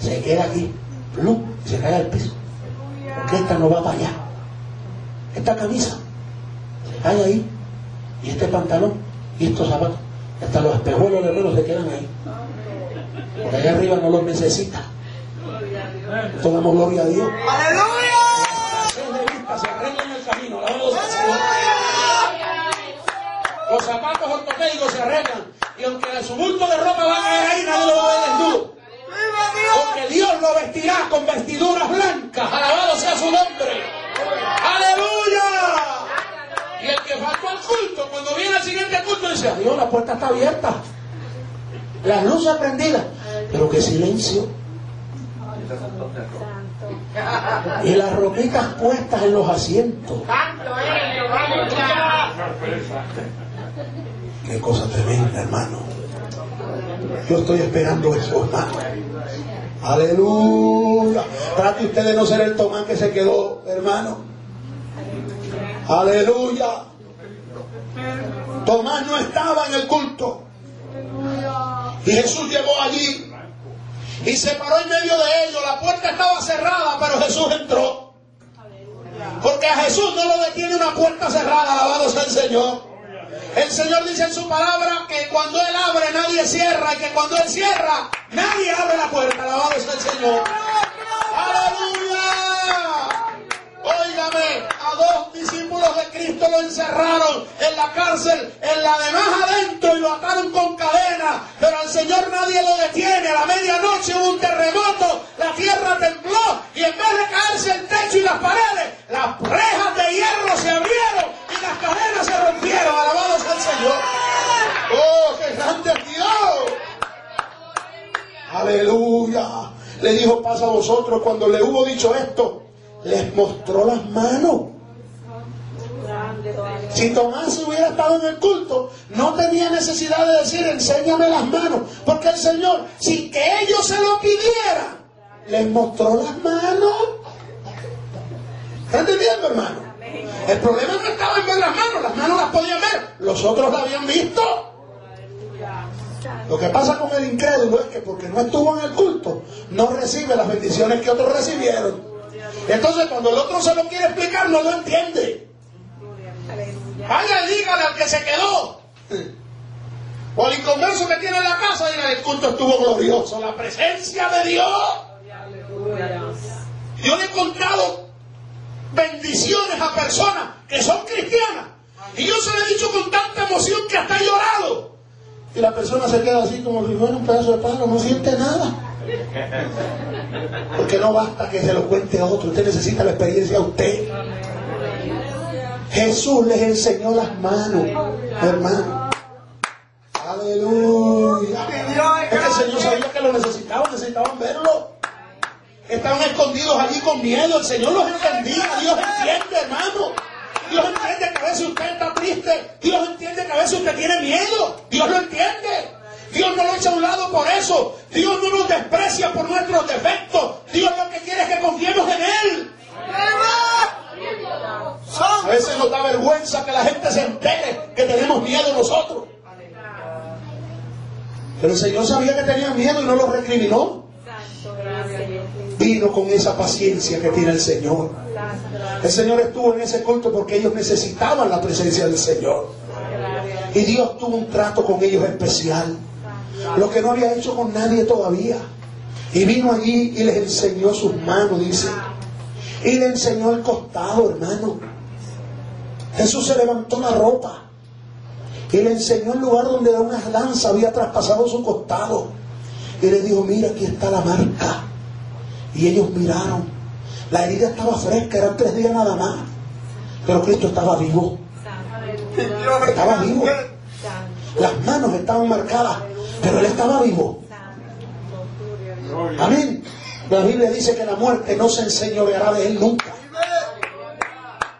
se queda aquí, plum, y se cae al piso. Porque esta no va para allá. Esta camisa se cae ahí. Y este pantalón y estos zapatos. Hasta los espejuelos de reloj se quedan ahí. Porque allá arriba no los necesita. Esto damos gloria a Dios. Vista se arreglan en el camino. el Señor. Los zapatos ortopédicos se arreglan. Y aunque su bulto de ropa va a caer ahí, nadie lo va a ver desnudo. Porque Dios lo vestirá con vestiduras blancas. Alabado sea su nombre. ¡Aleluya! Y el que faltó al culto, cuando viene al siguiente culto, dice, Dios, la puerta está abierta. Las luces prendidas. Pero qué silencio. Y las ropitas puestas en los asientos. Qué cosa tremenda, hermano. Yo estoy esperando eso, hermano. Aleluya. Trate usted de no ser el Tomás que se quedó, hermano. Aleluya. Tomás no estaba en el culto. Y Jesús llegó allí y se paró en medio de ellos. La puerta estaba cerrada, pero Jesús entró. Porque a Jesús no lo detiene una puerta cerrada, alabado sea el Señor. El Señor dice en su palabra que cuando Él abre nadie cierra y que cuando Él cierra nadie abre la puerta, alabado sea el Señor. Aleluya. Óigame, a dos discípulos de Cristo lo encerraron en la cárcel, en la de más adentro y lo ataron con cadena, pero al Señor nadie lo detiene. A la medianoche hubo un terremoto, la tierra tembló y en vez de caerse el techo y las paredes, las rejas de hierro se abrieron y las cadenas se rompieron. Alabado sea el Señor. ¡Oh, qué grande Dios! Aleluya. Le dijo, pasa a vosotros. Cuando le hubo dicho esto, les mostró las manos. Si Tomás hubiera estado en el culto, no tenía necesidad de decir, enséñame las manos. Porque el Señor, sin que ellos se lo pidieran, les mostró las manos. ¿Está entendiendo, hermano? El problema no estaba en ver las manos, las manos las podían ver, los otros la habían visto. Lo que pasa con el incrédulo es que porque no estuvo en el culto, no recibe las bendiciones que otros recibieron. Entonces cuando el otro se lo quiere explicar, no lo entiende. Vaya, dígale al que se quedó. O al inconverso que tiene en la casa, dígale, el culto estuvo glorioso, la presencia de Dios. Yo le he contado bendiciones a personas que son cristianas. Y yo se lo he dicho con tanta emoción que hasta he llorado. Y la persona se queda así como si fuera un pedazo de palo, no siente nada. Porque no basta que se lo cuente a otro, usted necesita la experiencia a usted. Jesús les enseñó las manos, hermano. Aleluya. Es que el Señor sabía que lo necesitaban, necesitaban verlo. Estaban escondidos allí con miedo. El Señor los entendía. Dios entiende, hermano. Dios entiende que a veces usted está triste. Dios entiende que a veces usted tiene miedo. Dios lo entiende. Dios no lo echa a un lado por eso. Dios no nos desprecia por nuestros defectos. Dios lo que quiere es que confiemos en Él. A veces nos da vergüenza que la gente se entere que tenemos miedo nosotros. Pero el Señor sabía que tenían miedo y no los recriminó. Vino con esa paciencia que tiene el Señor. El Señor estuvo en ese culto porque ellos necesitaban la presencia del Señor. Y Dios tuvo un trato con ellos especial. Lo que no había hecho con nadie todavía. Y vino allí y les enseñó sus manos, dice. Y le enseñó el costado, hermano. Jesús se levantó la ropa y le enseñó el lugar donde de una lanza había traspasado su costado. Y le dijo, mira, aquí está la marca. Y ellos miraron. La herida estaba fresca, eran tres días nada más. Pero Cristo estaba vivo. Estaba vivo. Las manos estaban marcadas, pero él estaba vivo. Amén. La Biblia dice que la muerte no se enseñoreará de él nunca.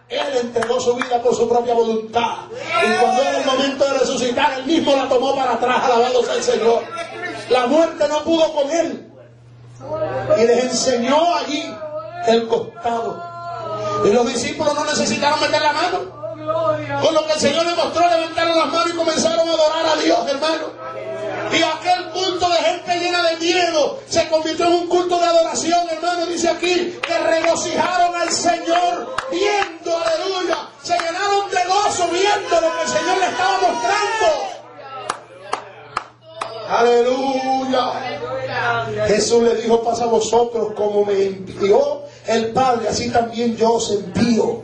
Él entregó su vida por su propia voluntad. Y cuando era el momento de resucitar, él mismo la tomó para atrás, alabado sea el Señor. La muerte no pudo con él. Y les enseñó allí el costado. Y los discípulos no necesitaron meter la mano. Con lo que el Señor les mostró, levantaron las manos y comenzaron a adorar a Dios, hermano. Y aquel culto de gente llena de miedo se convirtió en un culto de adoración, hermano. Dice aquí que regocijaron al Señor viendo, aleluya. Se llenaron de gozo viendo lo que el Señor le estaba mostrando. Aleluya. Jesús le dijo, pasa a vosotros como me envió el Padre, así también yo os envío.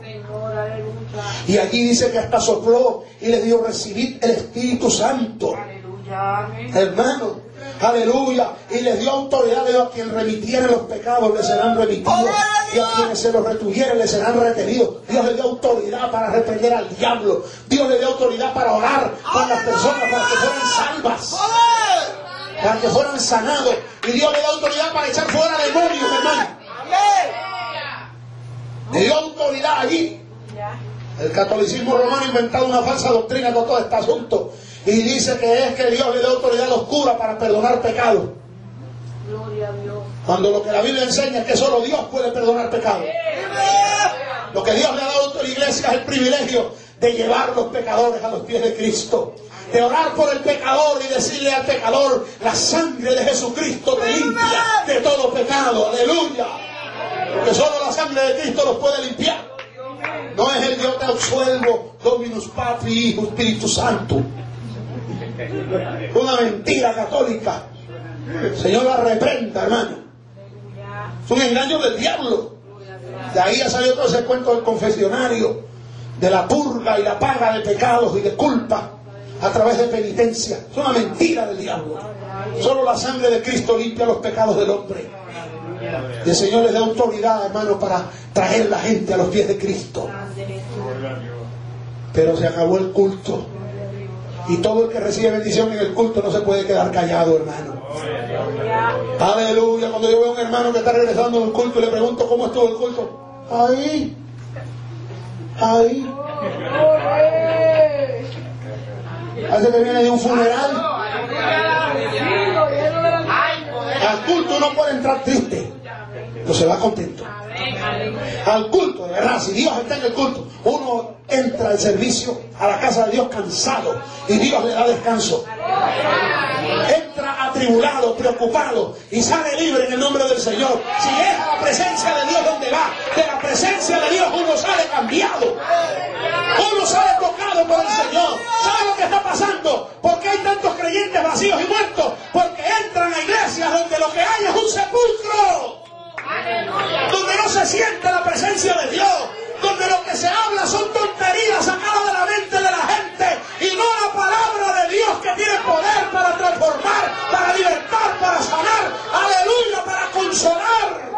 Y aquí dice que hasta sopló y le dio recibir el Espíritu Santo. Hermano, aleluya. Y les dio autoridad a quien remitiere los pecados le serán remitidos. Y a quienes se los retuvieren le serán retenidos. Dios le dio autoridad para reprender al diablo. Dios le dio autoridad para orar por las personas para que fueran salvas. Para que fueran sanados. Y Dios le dio autoridad para echar fuera demonios, hermano. Le dio autoridad allí. El catolicismo romano ha inventado una falsa doctrina con todo este asunto. Y dice que es que Dios le da autoridad a los curas para perdonar pecados. Gloria a Dios. Cuando lo que la Biblia enseña es que solo Dios puede perdonar pecados. Lo que Dios le ha dado a la iglesia es el privilegio de llevar los pecadores a los pies de Cristo. De orar por el pecador y decirle al pecador, la sangre de Jesucristo te limpia de todo pecado. Aleluya. Porque solo la sangre de Cristo los puede limpiar. No es el Dios te absuelvo, Dominus Patri, Hijo, Espíritu Santo. Una mentira católica. Señor la reprenda, hermano. Es un engaño del diablo. De ahí ha salido todo ese cuento del confesionario, de la purga y la paga de pecados y de culpa a través de penitencia. Es una mentira del diablo. Solo la sangre de Cristo limpia los pecados del hombre. Y el Señor le da autoridad, hermano, para traer la gente a los pies de Cristo. Pero se acabó el culto. Y todo el que recibe bendición en el culto no se puede quedar callado, hermano. Aleluya. Cuando yo veo a un hermano que está regresando del culto y le pregunto cómo estuvo el culto. Ahí. Ahí. Hace que viene de un funeral. Al culto no puede entrar triste. No se va contento. Al culto, de verdad, si Dios está en el culto, uno entra al servicio a la casa de Dios cansado y Dios le da descanso. Entra atribulado, preocupado y sale libre en el nombre del Señor. Si es a la presencia de Dios donde va, de la presencia de Dios uno sale cambiado. Uno sale tocado por el Señor. ¿Sabe lo que está pasando? ¿Por qué hay tantos creyentes vacíos y muertos? Porque entran a iglesias donde lo que hay es un sepulcro. Donde no se siente la presencia de Dios. Donde lo que se habla son tonterías sacadas de la mente de la gente. Y no la palabra de Dios que tiene poder para transformar, para libertar, para sanar. Aleluya, para consolar.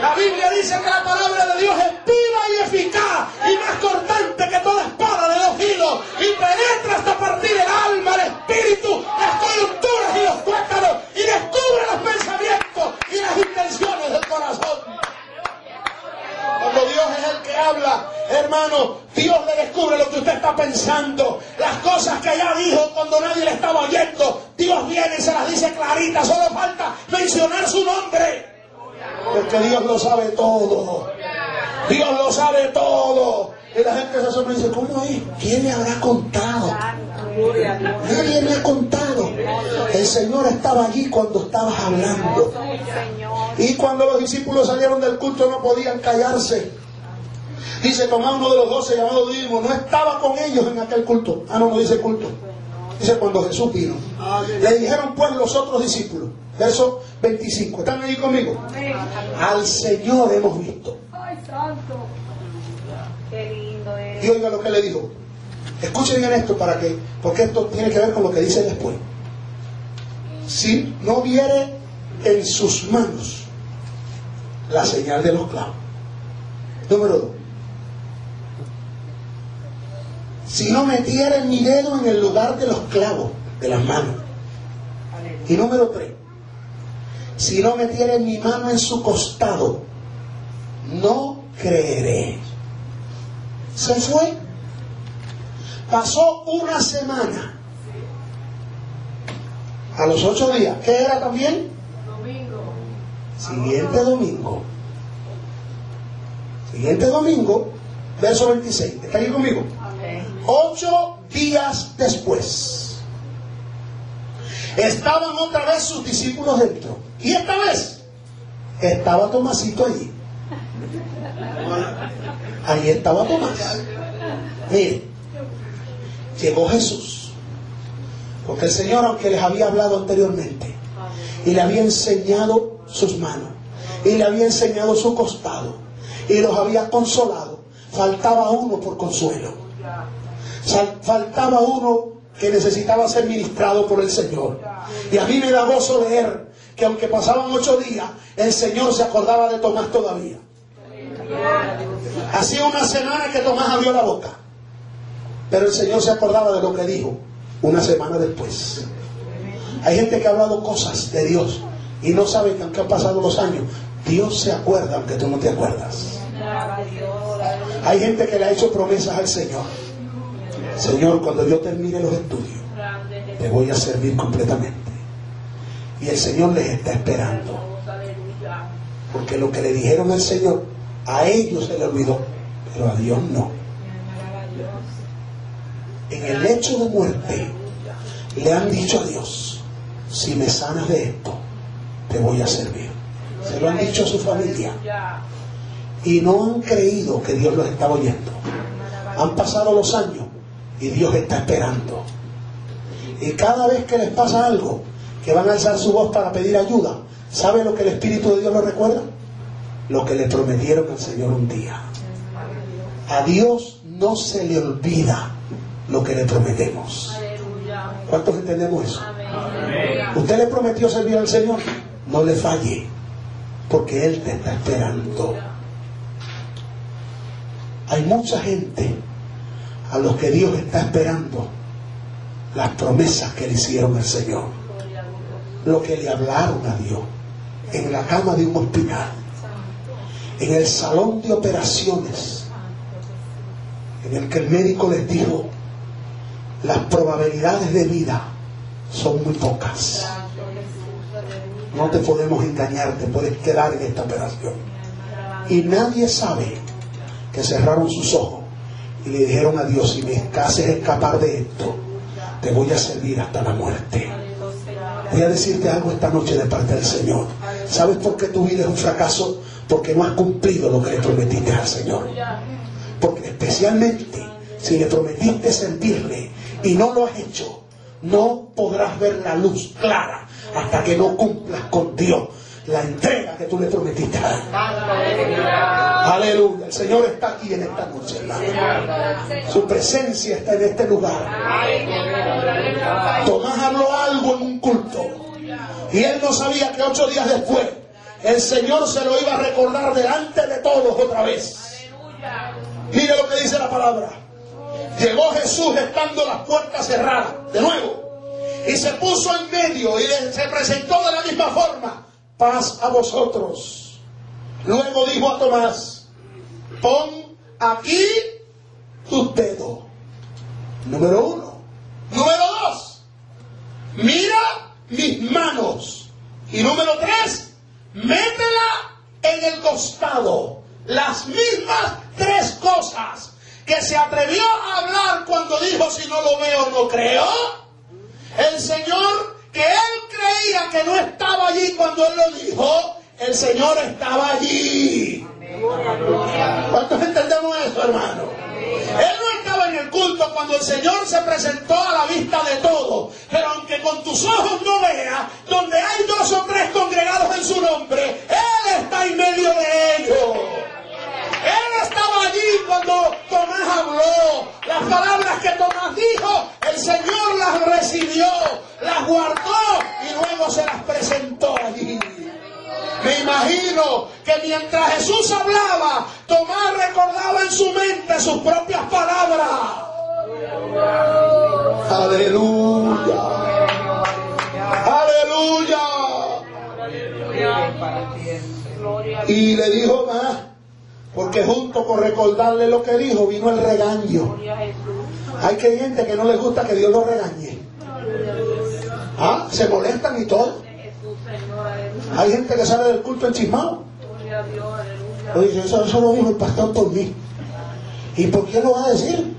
La Biblia dice que la palabra de Dios es viva lo sabe todo. Dios lo sabe todo. Y la gente se asombra y dice, ¿cómo es? ¿Quién le habrá contado? Nadie me ha contado. El Señor estaba allí cuando estabas hablando. Y cuando los discípulos salieron del culto no podían callarse. Dice Tomás, uno de los doce llamado Didimo, no estaba con ellos en aquel culto. Ah, no, no dice culto. Dice cuando Jesús vino. Le dijeron pues los otros discípulos. Verso 25. ¿Están ahí conmigo? Al Señor hemos visto. Ay, santo. Qué lindo es. Y oiga lo que le dijo. Escuchen bien esto para que, porque esto tiene que ver con lo que dice después. Si no viere en sus manos la señal de los clavos. Número dos. Si no metiere mi dedo en el lugar de los clavos de las manos. Y número tres. Si no metiere mi mano en su costado, no creeré. Se fue. Pasó una semana. A los ocho días. ¿Qué era también? Domingo. Siguiente domingo. Siguiente domingo, verso 26. ¿Está aquí conmigo? Amén. Ocho días después. Estaban otra vez sus discípulos dentro. Y esta vez estaba Tomasito allí. Ahí estaba Tomás. Mire, llegó Jesús. Porque el Señor, aunque les había hablado anteriormente, y le había enseñado sus manos, y le había enseñado su costado, y los había consolado, faltaba uno por consuelo. Faltaba uno que necesitaba ser ministrado por el Señor. Y a mí me da gozo leer que aunque pasaban ocho días, el Señor se acordaba de Tomás todavía. Hacía una semana que Tomás abrió la boca. Pero el Señor se acordaba de lo que dijo una semana después. Hay gente que ha hablado cosas de Dios y no sabe que aunque han pasado los años, Dios se acuerda aunque tú no te acuerdas. Hay gente que le ha hecho promesas al Señor. Señor, cuando yo termine los estudios, te voy a servir completamente. Y el Señor les está esperando. Porque lo que le dijeron al Señor, a ellos se le olvidó, pero a Dios no. En el lecho de muerte, le han dicho a Dios, si me sanas de esto, te voy a servir. Se lo han dicho a su familia. Y no han creído que Dios los estaba oyendo. Han pasado los años y Dios está esperando. Y cada vez que les pasa algo, que van a alzar su voz para pedir ayuda, ¿sabe lo que el Espíritu de Dios los recuerda? Lo que le prometieron al Señor un día. A Dios no se le olvida lo que le prometemos. ¿Cuántos entendemos eso? Usted le prometió servir al Señor, no le falle, porque Él te está esperando. Hay mucha gente a los que Dios está esperando. Las promesas que le hicieron al Señor, lo que le hablaron a Dios. En la cama de un hospital, en el salón de operaciones, en el que el médico les dijo, las probabilidades de vida son muy pocas. No te podemos engañar, te puedes quedar en esta operación. Y nadie sabe que cerraron sus ojos y le dijeron a Dios, si me haces escapar de esto, te voy a servir hasta la muerte. Voy a decirte algo esta noche de parte del Señor. ¿Sabes por qué tu vida es un fracaso? Porque no has cumplido lo que le prometiste al Señor. Porque especialmente si le prometiste servirle y no lo has hecho, no podrás ver la luz clara hasta que no cumplas con Dios la entrega que tú le prometiste. Aleluya. El Señor está aquí en esta noche. Su presencia está en este lugar. Tomás habló algo en un culto. Y él no sabía que ocho días después el Señor se lo iba a recordar delante de todos otra vez. Mire lo que dice la palabra. Llegó Jesús estando las puertas cerradas. De nuevo. Y se puso en medio y se presentó de la misma forma. Paz a vosotros. Luego dijo a Tomás, pon aquí tus dedos. Número uno. Número dos. Mira mis manos. Y número tres. Métela en el costado. Las mismas tres cosas que se atrevió a hablar cuando dijo si no lo veo no creo. El Señor que él creía que no estaba allí cuando él lo dijo, el Señor estaba allí. ¿Cuántos entendemos eso, hermano? Él no estaba en el culto cuando el Señor se presentó a la vista de todos. Pero aunque con tus ojos no veas, donde hay dos o tres congregados en su nombre, Él está en medio de ellos. Él estaba allí cuando Tomás habló. Las palabras que Tomás dijo, el Señor las recibió, las guardó y luego se las presentó allí. Me imagino que mientras Jesús hablaba, Tomás recordaba en su mente sus propias palabras. Aleluya. Aleluya. Y le dijo más, porque junto con recordarle lo que dijo, vino el regaño. Hay creyentes que no les gusta que Dios los regañe. ¿Ah? Se molestan y todo. Hay gente que sale del culto enchismado. Oye, eso, eso lo dijo el pastor por mí. ¿Y por qué lo va a decir?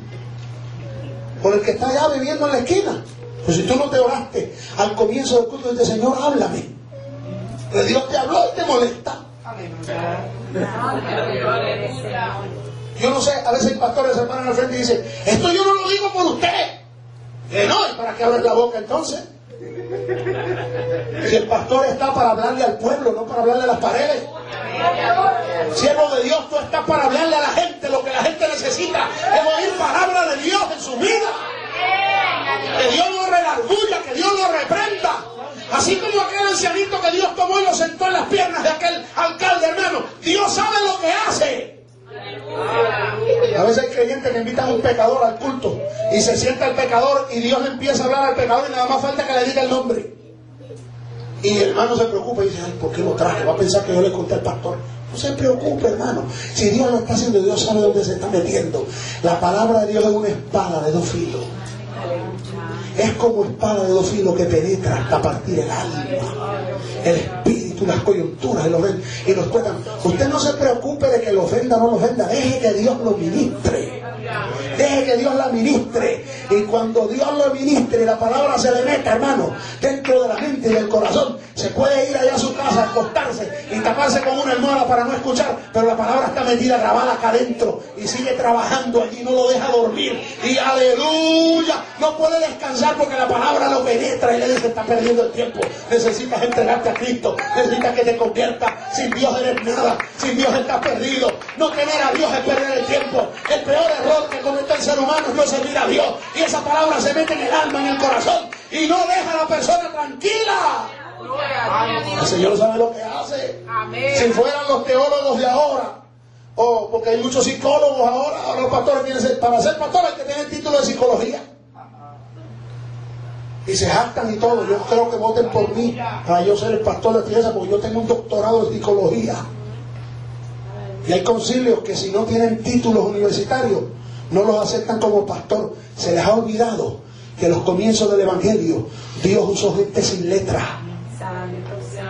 Por el que está allá viviendo en la esquina. Pues si tú no te oraste al comienzo del culto, dice Señor, háblame. Pero Dios te habló y te molesta. Yo no sé, a veces el pastor se para al frente y dice, esto yo no lo digo por usted. No, ¿y para qué abres la boca entonces? Si el pastor está para hablarle al pueblo, no para hablarle a las paredes. Siervo de Dios, tú estás para hablarle a la gente lo que la gente necesita. Es oír palabra de Dios en su vida. Que Dios lo redarguya, que Dios lo reprenda. Así como aquel ancianito que Dios tomó y lo sentó en las piernas de aquel alcalde, hermano. Dios sabe lo que hace. A veces hay creyentes que invitan a un pecador al culto y se sienta el pecador y Dios le empieza a hablar al pecador y nada más falta que le diga el nombre. Y el hermano se preocupa y dice, ay, ¿por qué lo traje? Va a pensar que yo le conté al pastor. No se preocupe, hermano. Si Dios lo está haciendo, Dios sabe dónde se está metiendo. La palabra de Dios es una espada de dos filos. Es como espada de dos filos que penetra hasta partir el alma, el espíritu, las coyunturas y los, y los tocan. Usted no se preocupe de que lo ofenda o no lo ofenda. Deje que Dios lo ministre. Deje que Dios la ministre. Y cuando Dios lo ministre la palabra se le meta, hermano, dentro de la mente y del corazón, se puede ir allá a su casa, acostarse y taparse con una almohada para no escuchar, pero la palabra está metida, grabada acá adentro y sigue trabajando allí, no lo deja dormir. Y aleluya, no puede descansar porque la palabra lo penetra y le dice, está perdiendo el tiempo. Necesitas entregarte a Cristo, necesitas que te conviertas. Sin Dios eres nada, sin Dios estás perdido. No tener a Dios es perder el tiempo. El peor error que comete el ser humano es no servir a Dios. Y esa palabra se mete en el alma, en el corazón y no deja a la persona tranquila. El Señor sabe lo que hace. Si fueran los teólogos de ahora, o porque hay muchos psicólogos ahora, ahora los pastores tienen, para ser pastores hay que tener título de psicología. Y se jactan y todo. Yo creo que voten por mí para yo ser el pastor de Triesa porque yo tengo un doctorado de psicología. Y hay concilios que si no tienen títulos universitarios, no los aceptan como pastor. Se les ha olvidado que en los comienzos del Evangelio Dios usó gente sin letra.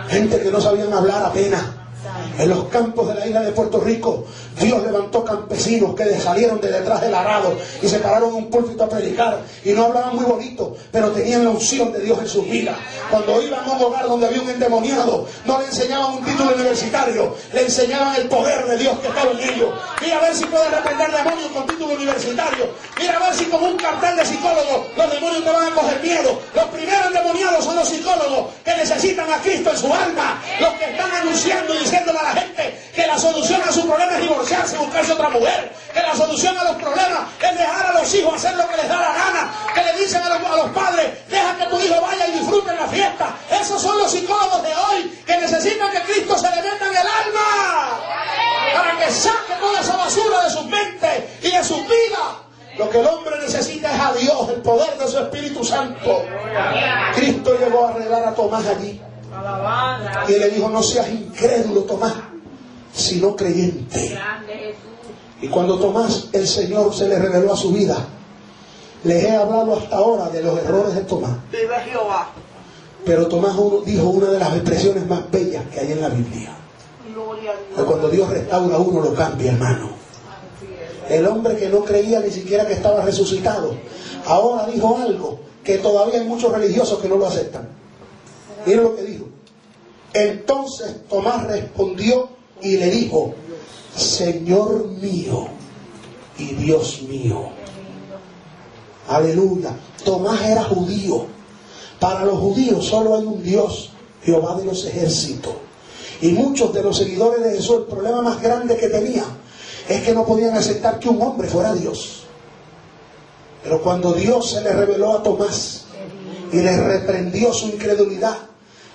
Gente que no sabían hablar apenas. En los campos de la isla de Puerto Rico, Dios levantó campesinos que salieron de detrás del arado y se pararon en un púlpito a predicar. Y no hablaban muy bonito, pero tenían la unción de Dios en sus vidas. Cuando iban a un hogar donde había un endemoniado, no le enseñaban un título universitario, le enseñaban el poder de Dios que estaba en ellos. Mira a ver si puede reprender demonios con título universitario. Mira a ver si con un cartel de psicólogo los demonios te van a coger miedo. Los primeros endemoniados son los psicólogos que necesitan a Cristo en su alma. Los que están anunciando y diciéndole gente que la solución a su problema es divorciarse, buscarse otra mujer. Que la solución a los problemas es dejar a los hijos hacer lo que les da la gana. Que le dicen a los, a los padres, deja que tu hijo vaya y disfrute la fiesta. Esos son los psicólogos de hoy que necesitan que Cristo se le meta en el alma. Para que saque toda esa basura de sus mentes y de sus vidas. Lo que el hombre necesita es a Dios, el poder de su Espíritu Santo. Cristo llegó a arreglar a Tomás allí. Y le dijo, no seas incrédulo, Tomás, sino creyente. Y cuando Tomás, el Señor, se le reveló a su vida, les he hablado hasta ahora de los errores de Tomás. Vive Jehová. Pero Tomás dijo una de las expresiones más bellas que hay en la Biblia. Que cuando Dios restaura a uno lo cambia, hermano. El hombre que no creía ni siquiera que estaba resucitado, ahora dijo algo que todavía hay muchos religiosos que no lo aceptan. Miren lo que dijo. Entonces Tomás respondió y le dijo, Señor mío y Dios mío. Aleluya. Tomás era judío. Para los judíos solo hay un Dios, Jehová de los ejércitos. Y muchos de los seguidores de Jesús, el problema más grande que tenía es que no podían aceptar que un hombre fuera Dios. Pero cuando Dios se le reveló a Tomás y le reprendió su incredulidad,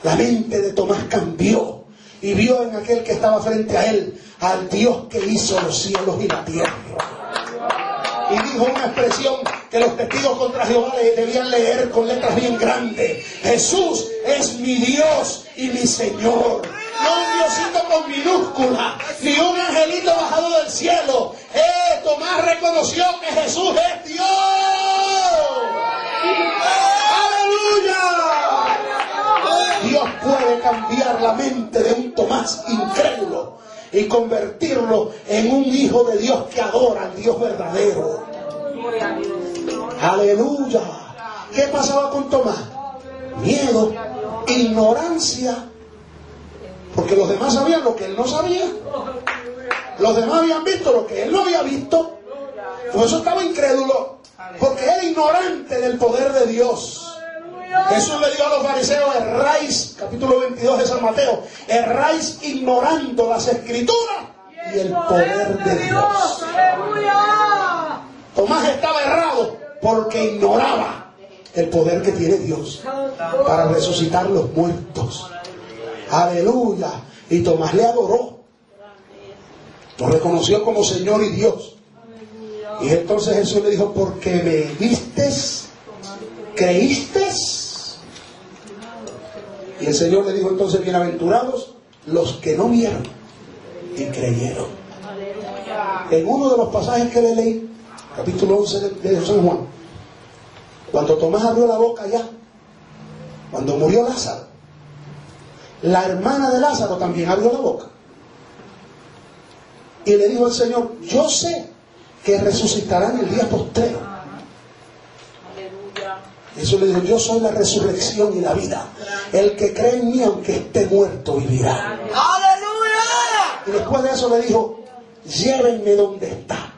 la mente de Tomás cambió y vio en aquel que estaba frente a él al Dios que hizo los cielos y la tierra. Y dijo una expresión que los testigos contra Jehová debían leer con letras bien grandes. Jesús es mi Dios y mi Señor. No un Diosito con minúscula, ni un angelito bajado del cielo. Eh, Tomás reconoció que Jesús es Dios. ¡Aleluya! Puede cambiar la mente de un Tomás incrédulo y convertirlo en un hijo de Dios que adora al Dios verdadero. Aleluya. ¿Qué pasaba con Tomás? Miedo, ignorancia, porque los demás sabían lo que él no sabía. Los demás habían visto lo que él no había visto. Por eso estaba incrédulo, porque era ignorante del poder de Dios. Jesús le dijo a los fariseos, erráis, capítulo 22 de San Mateo, erráis ignorando las escrituras y el poder de Dios. Tomás estaba errado porque ignoraba el poder que tiene Dios para resucitar los muertos. Aleluya. Y Tomás le adoró. Lo reconoció como Señor y Dios. Y entonces Jesús le dijo, porque me vistes, creíste. Y el Señor le dijo entonces, bienaventurados los que no vieron y creyeron. En uno de los pasajes que le leí, capítulo 11 de, San Juan, cuando Tomás abrió la boca ya, cuando murió Lázaro, la hermana de Lázaro también abrió la boca. Y le dijo al Señor, yo sé que resucitarán el día postrero. Eso le dijo, yo soy la resurrección y la vida. El que cree en mí, aunque esté muerto, vivirá. ¡Aleluya! Y después de eso le dijo, llévenme donde está.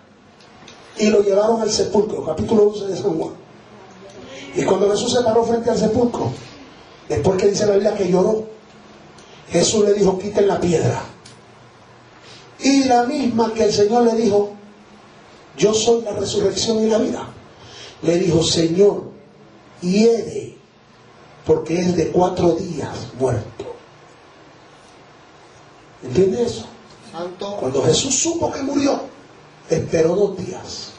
Y lo llevaron al sepulcro, capítulo 11 de San Juan. Y cuando Jesús se paró frente al sepulcro, después que dice la Biblia que lloró, Jesús le dijo, quiten la piedra. Y la misma que el Señor le dijo, yo soy la resurrección y la vida. Le dijo, Señor, hiede, porque es de cuatro días muerto. ¿Entiende eso? Cuando Jesús supo que murió, esperó dos días.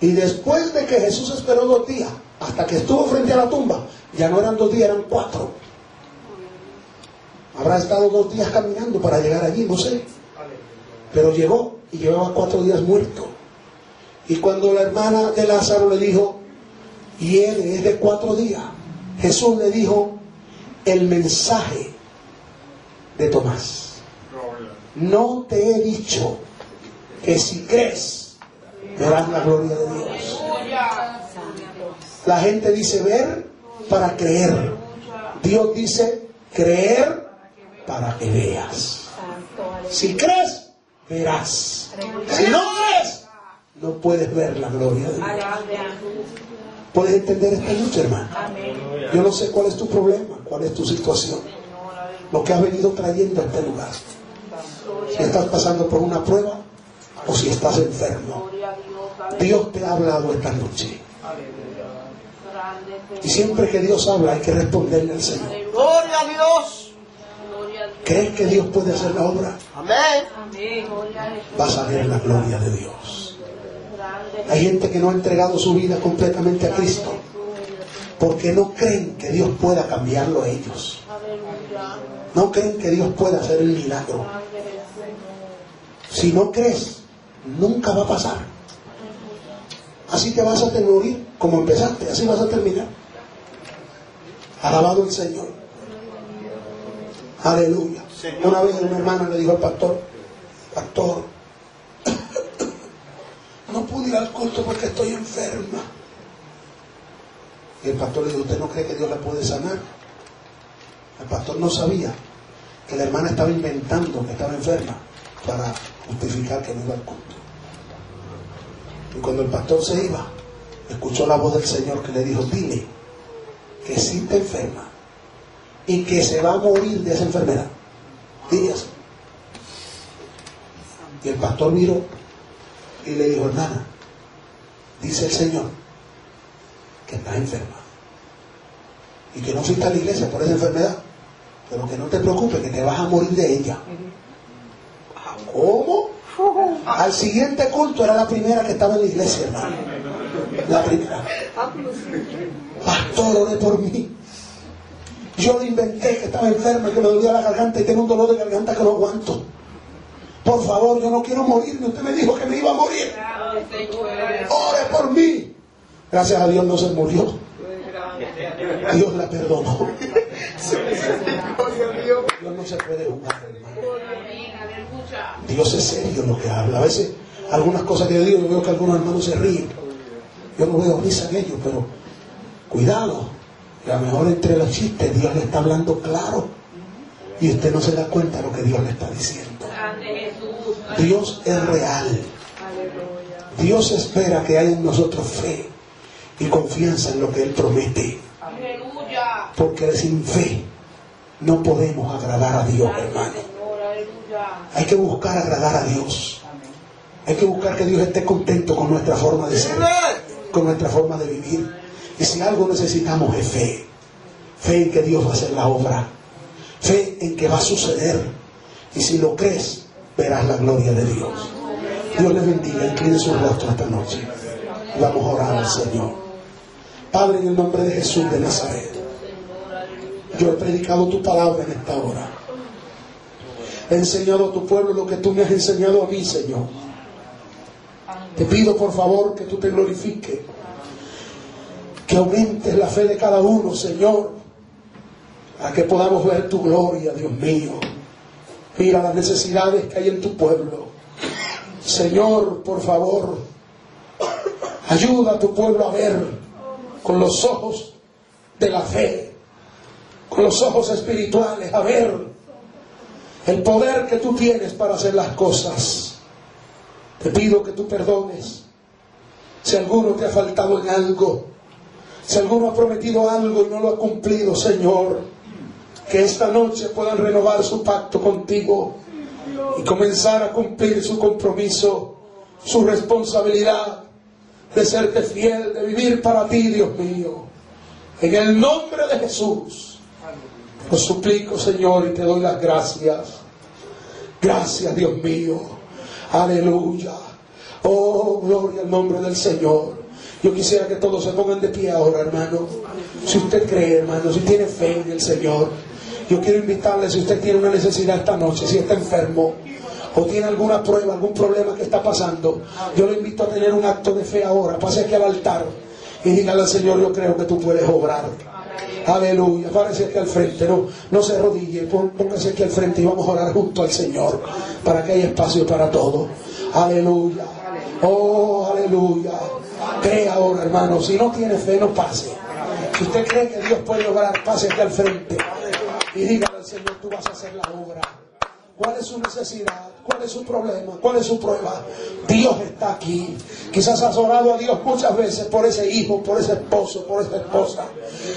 Y después de que Jesús esperó dos días, hasta que estuvo frente a la tumba, ya no eran dos días, eran cuatro. Habrá estado dos días caminando para llegar allí, no sé. Pero llegó y llevaba cuatro días muerto. Y cuando la hermana de Lázaro le dijo, y él es de cuatro días, Jesús le dijo el mensaje de Tomás. No te he dicho que si crees, verás la gloria de Dios. La gente dice ver para creer. Dios dice creer para que veas. Si crees, verás. Si no crees, no puedes ver la gloria de Dios. ¿Puedes entender esta lucha, hermano? Yo no sé cuál es tu problema, cuál es tu situación, lo que has venido trayendo a este lugar. Si estás pasando por una prueba o si estás enfermo. Dios te ha hablado esta noche. Y siempre que Dios habla hay que responderle al Señor. Gloria a Dios. ¿Crees que Dios puede hacer la obra? Amén. Vas a ver la gloria de Dios. Hay gente que no ha entregado su vida completamente a Cristo porque no creen que Dios pueda cambiarlo a ellos. No creen que Dios pueda hacer el milagro. Si no crees, nunca va a pasar. Así te vas a morir como empezaste, así vas a terminar. Alabado el Señor. Aleluya. Una vez una hermana le dijo al pastor, pastor, no pude ir al culto porque estoy enferma. Y el pastor le dijo, ¿usted no cree que Dios la puede sanar? El pastor no sabía que la hermana estaba inventando que estaba enferma para justificar que no iba al culto. Y cuando el pastor se iba, escuchó la voz del Señor que le dijo, dile que sí está enferma y que se va a morir de esa enfermedad. Dile. Y el pastor miró y le dijo, hermana, dice el Señor que estás enferma y que no fuiste a la iglesia por esa enfermedad, pero que no te preocupes, que te vas a morir de ella. ¿Cómo? Al siguiente culto era la primera que estaba en la iglesia, hermano. La primera. Pastor, ore por mí. Yo le inventé que estaba enferma, que me dolía la garganta y tengo un dolor de garganta que no aguanto. Por favor, yo no quiero morirme. Usted me dijo que me iba a morir. Ore por mí. Gracias a Dios no se murió. Dios la perdonó. Dios no se puede jugar. Dios es serio en lo que habla. A veces, algunas cosas que yo digo, yo veo que algunos hermanos se ríen. Yo no veo risa en ellos, pero cuidado. A lo mejor entre los chistes Dios le está hablando claro. Y usted no se da cuenta de lo que Dios le está diciendo. Dios es real. Dios espera que haya en nosotros fe y confianza en lo que Él promete. Porque sin fe no podemos agradar a Dios, hermano. Hay que buscar agradar a Dios. Hay que buscar que Dios esté contento con nuestra forma de ser, con nuestra forma de vivir. Y si algo necesitamos es fe. Fe en que Dios va a hacer la obra. Fe en que va a suceder. Y si lo crees, verás la gloria de Dios. Dios les bendiga. Incline su rostro esta noche. Vamos a orar al Señor. Padre, en el nombre de Jesús de Nazaret. Yo he predicado tu palabra en esta hora. He enseñado a tu pueblo lo que tú me has enseñado a mí, Señor. Te pido por favor que tú te glorifiques, que aumentes la fe de cada uno, Señor, a que podamos ver tu gloria, Dios mío. Mira las necesidades que hay en tu pueblo. Señor, por favor, ayuda a tu pueblo a ver con los ojos de la fe, con los ojos espirituales, a ver el poder que tú tienes para hacer las cosas. Te pido que tú perdones si alguno te ha faltado en algo, si alguno ha prometido algo y no lo ha cumplido, Señor, que esta noche puedan renovar su pacto contigo y comenzar a cumplir su compromiso, su responsabilidad de serte fiel, de vivir para ti, Dios mío. En el nombre de Jesús, lo suplico, Señor, y te doy las gracias. Gracias, Dios mío. Aleluya. Oh, gloria al nombre del Señor. Yo quisiera que todos se pongan de pie ahora, hermano. Si usted cree, hermano, si tiene fe en el Señor, yo quiero invitarle, si usted tiene una necesidad esta noche, si está enfermo o tiene alguna prueba, algún problema que está pasando, yo le invito a tener un acto de fe ahora. Pase aquí al altar y dígale al Señor, yo creo que tú puedes obrar. Aleluya. Párese aquí al frente. No, no se arrodille. Póngase aquí al frente y vamos a orar junto al Señor para que haya espacio para todo. Aleluya. Oh, aleluya. Cree ahora, hermano. Si no tiene fe, no pase. Si usted cree que Dios puede obrar, pase aquí al frente y dígale al Señor, tú vas a hacer la obra. ¿Cuál es su necesidad? ¿Cuál es su problema? ¿Cuál es su prueba? Dios está aquí. Quizás has orado a Dios muchas veces por ese hijo, por ese esposo, por esa esposa.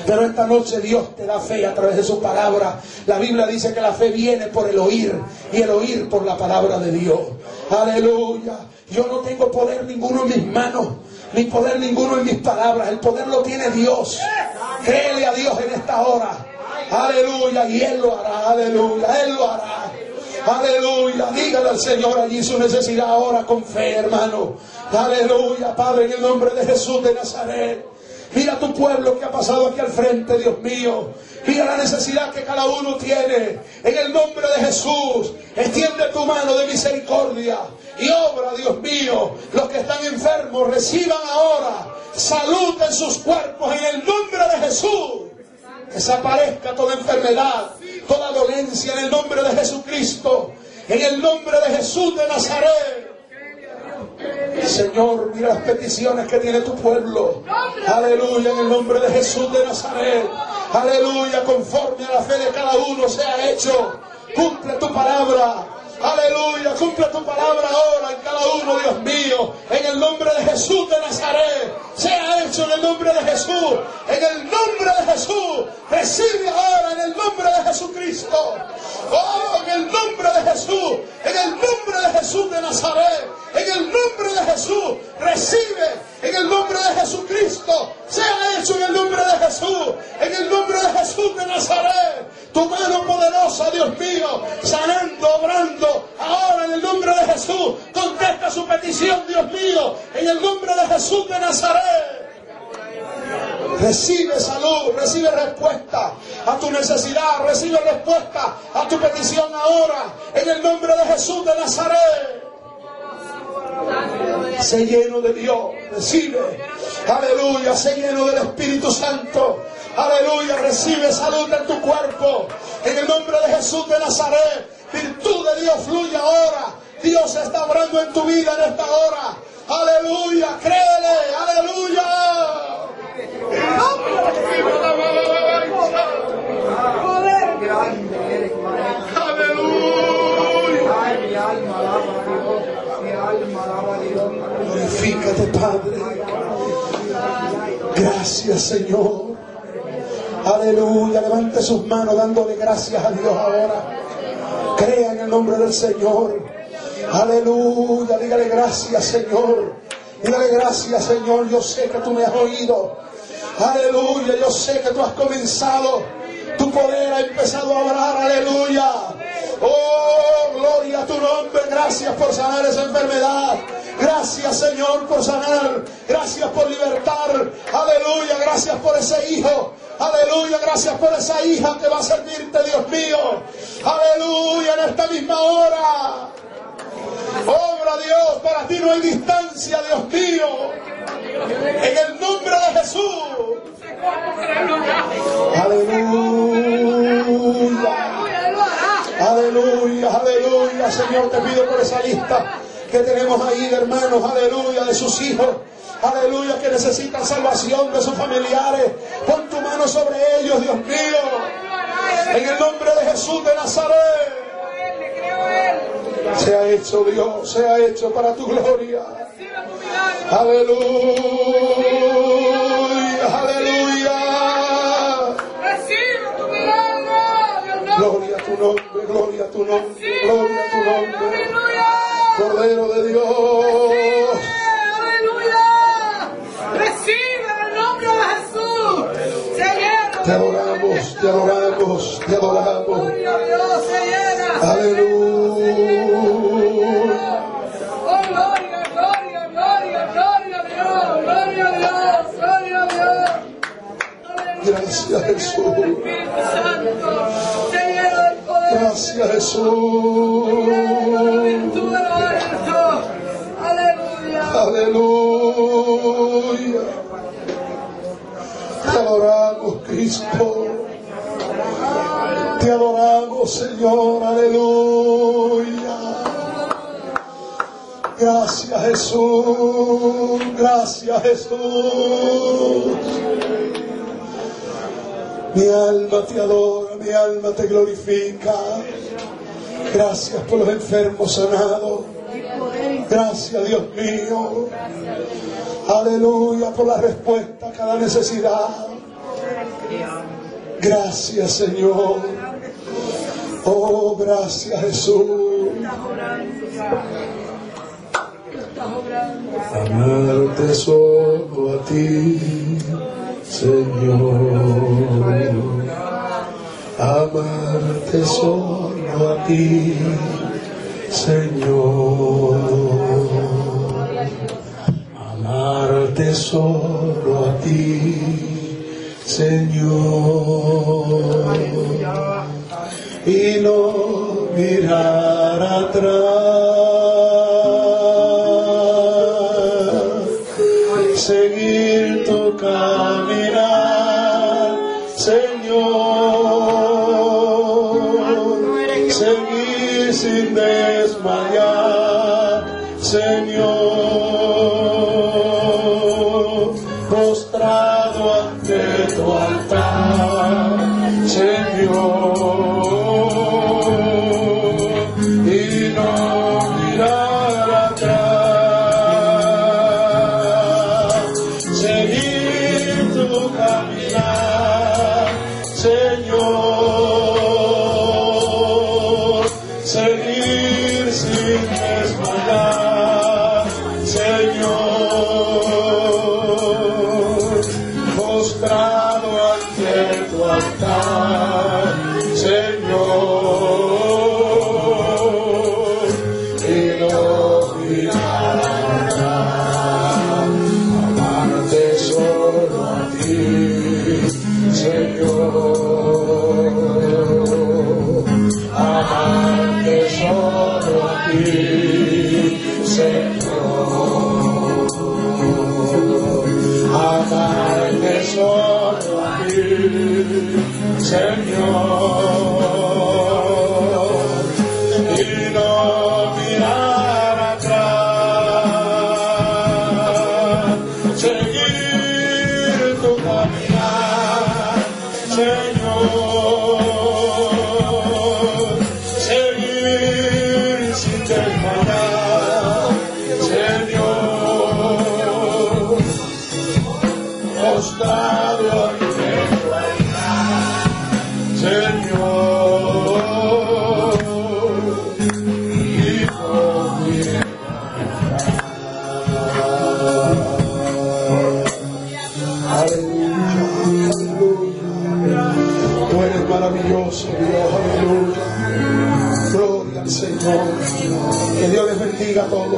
Pero esta noche Dios te da fe a través de su palabra. La Biblia dice que la fe viene por el oír y el oír por la palabra de Dios. Aleluya. Yo no tengo poder ninguno en mis manos, ni poder ninguno en mis palabras. El poder lo tiene Dios. Créele a Dios en esta hora. Aleluya. Y Él lo hará. Aleluya. Él lo hará. Aleluya. Dígale al Señor allí su necesidad ahora con fe, hermano. Aleluya, Padre, en el nombre de Jesús de Nazaret. Mira tu pueblo que ha pasado aquí al frente, Dios mío. Mira la necesidad que cada uno tiene. En el nombre de Jesús, extiende tu mano de misericordia y obra, Dios mío. Los que están enfermos reciban ahora salud en sus cuerpos en el nombre de Jesús. Desaparezca toda enfermedad, toda dolencia en el nombre de Jesucristo. En el nombre de Jesús de Nazaret. Señor, mira las peticiones que tiene tu pueblo. Aleluya, en el nombre de Jesús de Nazaret. Aleluya, conforme a la fe de cada uno sea hecho. Cumple tu palabra. Aleluya, cumple tu palabra ahora en cada uno, Dios mío. En el nombre de Jesús de Nazaret. Sea hecho en el nombre de Jesús. En el nombre de Jesús. Recibe ahora en el nombre de Jesucristo. Oh, en el nombre de Jesús. En el nombre de Jesús de Nazaret. En el nombre de Jesús. Recibe en el nombre de Jesucristo. Sea hecho en el nombre de Jesús. En el nombre de Jesús de Nazaret. Tu mano poderosa, Dios mío. Sanando, obrando. Ahora en el nombre de Jesús. Contesta su petición, Dios mío. En el nombre de Jesús de Nazaret. Recibe salud, recibe respuesta a tu necesidad, recibe respuesta a tu petición ahora, en el nombre de Jesús de Nazaret. Sé lleno de Dios, recibe, aleluya, sé lleno del Espíritu Santo, aleluya, recibe salud en tu cuerpo, en el nombre de Jesús de Nazaret, virtud de Dios fluye ahora, Dios está obrando en tu vida en esta hora, aleluya, créele, aleluya. Glorifícate, Padre. Gracias, Señor. Aleluya. Levante sus manos dándole gracias a Dios ahora. Crea en el nombre del Señor. Aleluya. Dígale gracias, Señor. Dígale gracias, Señor. Yo sé que tú me has oído. Aleluya. Yo sé que tú has comenzado. Tu poder ha empezado a hablar. Aleluya. Oh, gloria a tu nombre. Gracias por sanar esa enfermedad. Gracias, Señor, por sanar. Gracias por libertar. Aleluya. Gracias por ese hijo. Aleluya. Gracias por esa hija que va a servirte, Dios mío. Aleluya. En esta misma hora. Obra Dios, para ti no hay distancia, Dios mío. En el nombre de Jesús. Aleluya. Aleluya, aleluya. Señor, te pido por esa lista que tenemos ahí, hermanos, aleluya, de sus hijos. Aleluya, que necesitan salvación de sus familiares. Pon tu mano sobre ellos, Dios mío. En el nombre de Jesús de Nazaret. Sea hecho, Dios, sea hecho para tu gloria. Aleluya, aleluya. Gloria a tu nombre, gloria a tu nombre, gloria a tu nombre. Cordero de Dios. Recibe el nombre de Jesús. Se. Te adoramos, te adoramos, te adoramos. Gloria a Dios, se llena. Aleluya. Oh, gloria, gloria, gloria, gloria a Dios. Gloria a Dios, gloria a Dios. Gracias Jesús. Gracias Jesús. Aleluya. Aleluya. Te adoramos, Cristo. Adoramos, Señor. Aleluya. Gracias, Jesús. Gracias, Jesús. Mi alma te adora, mi alma te glorifica. Gracias por los enfermos sanados. Gracias, Dios mío. Aleluya por la respuesta a cada necesidad. Gracias, Señor. Oh, gracias, Jesús. Amarte solo a ti, Señor. Amarte solo a ti, Señor. Amarte solo a ti, Señor. Y no mirar atrás, seguir tu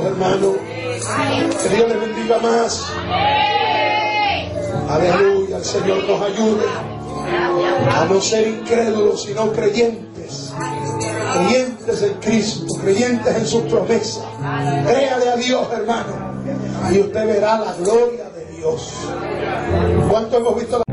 hermanos. Que Dios les bendiga más. Aleluya, el Señor nos ayude a no ser incrédulos, sino creyentes. Creyentes en Cristo, creyentes en sus promesas. Créale a Dios, hermano. Y usted verá la gloria de Dios. ¿Cuánto hemos visto la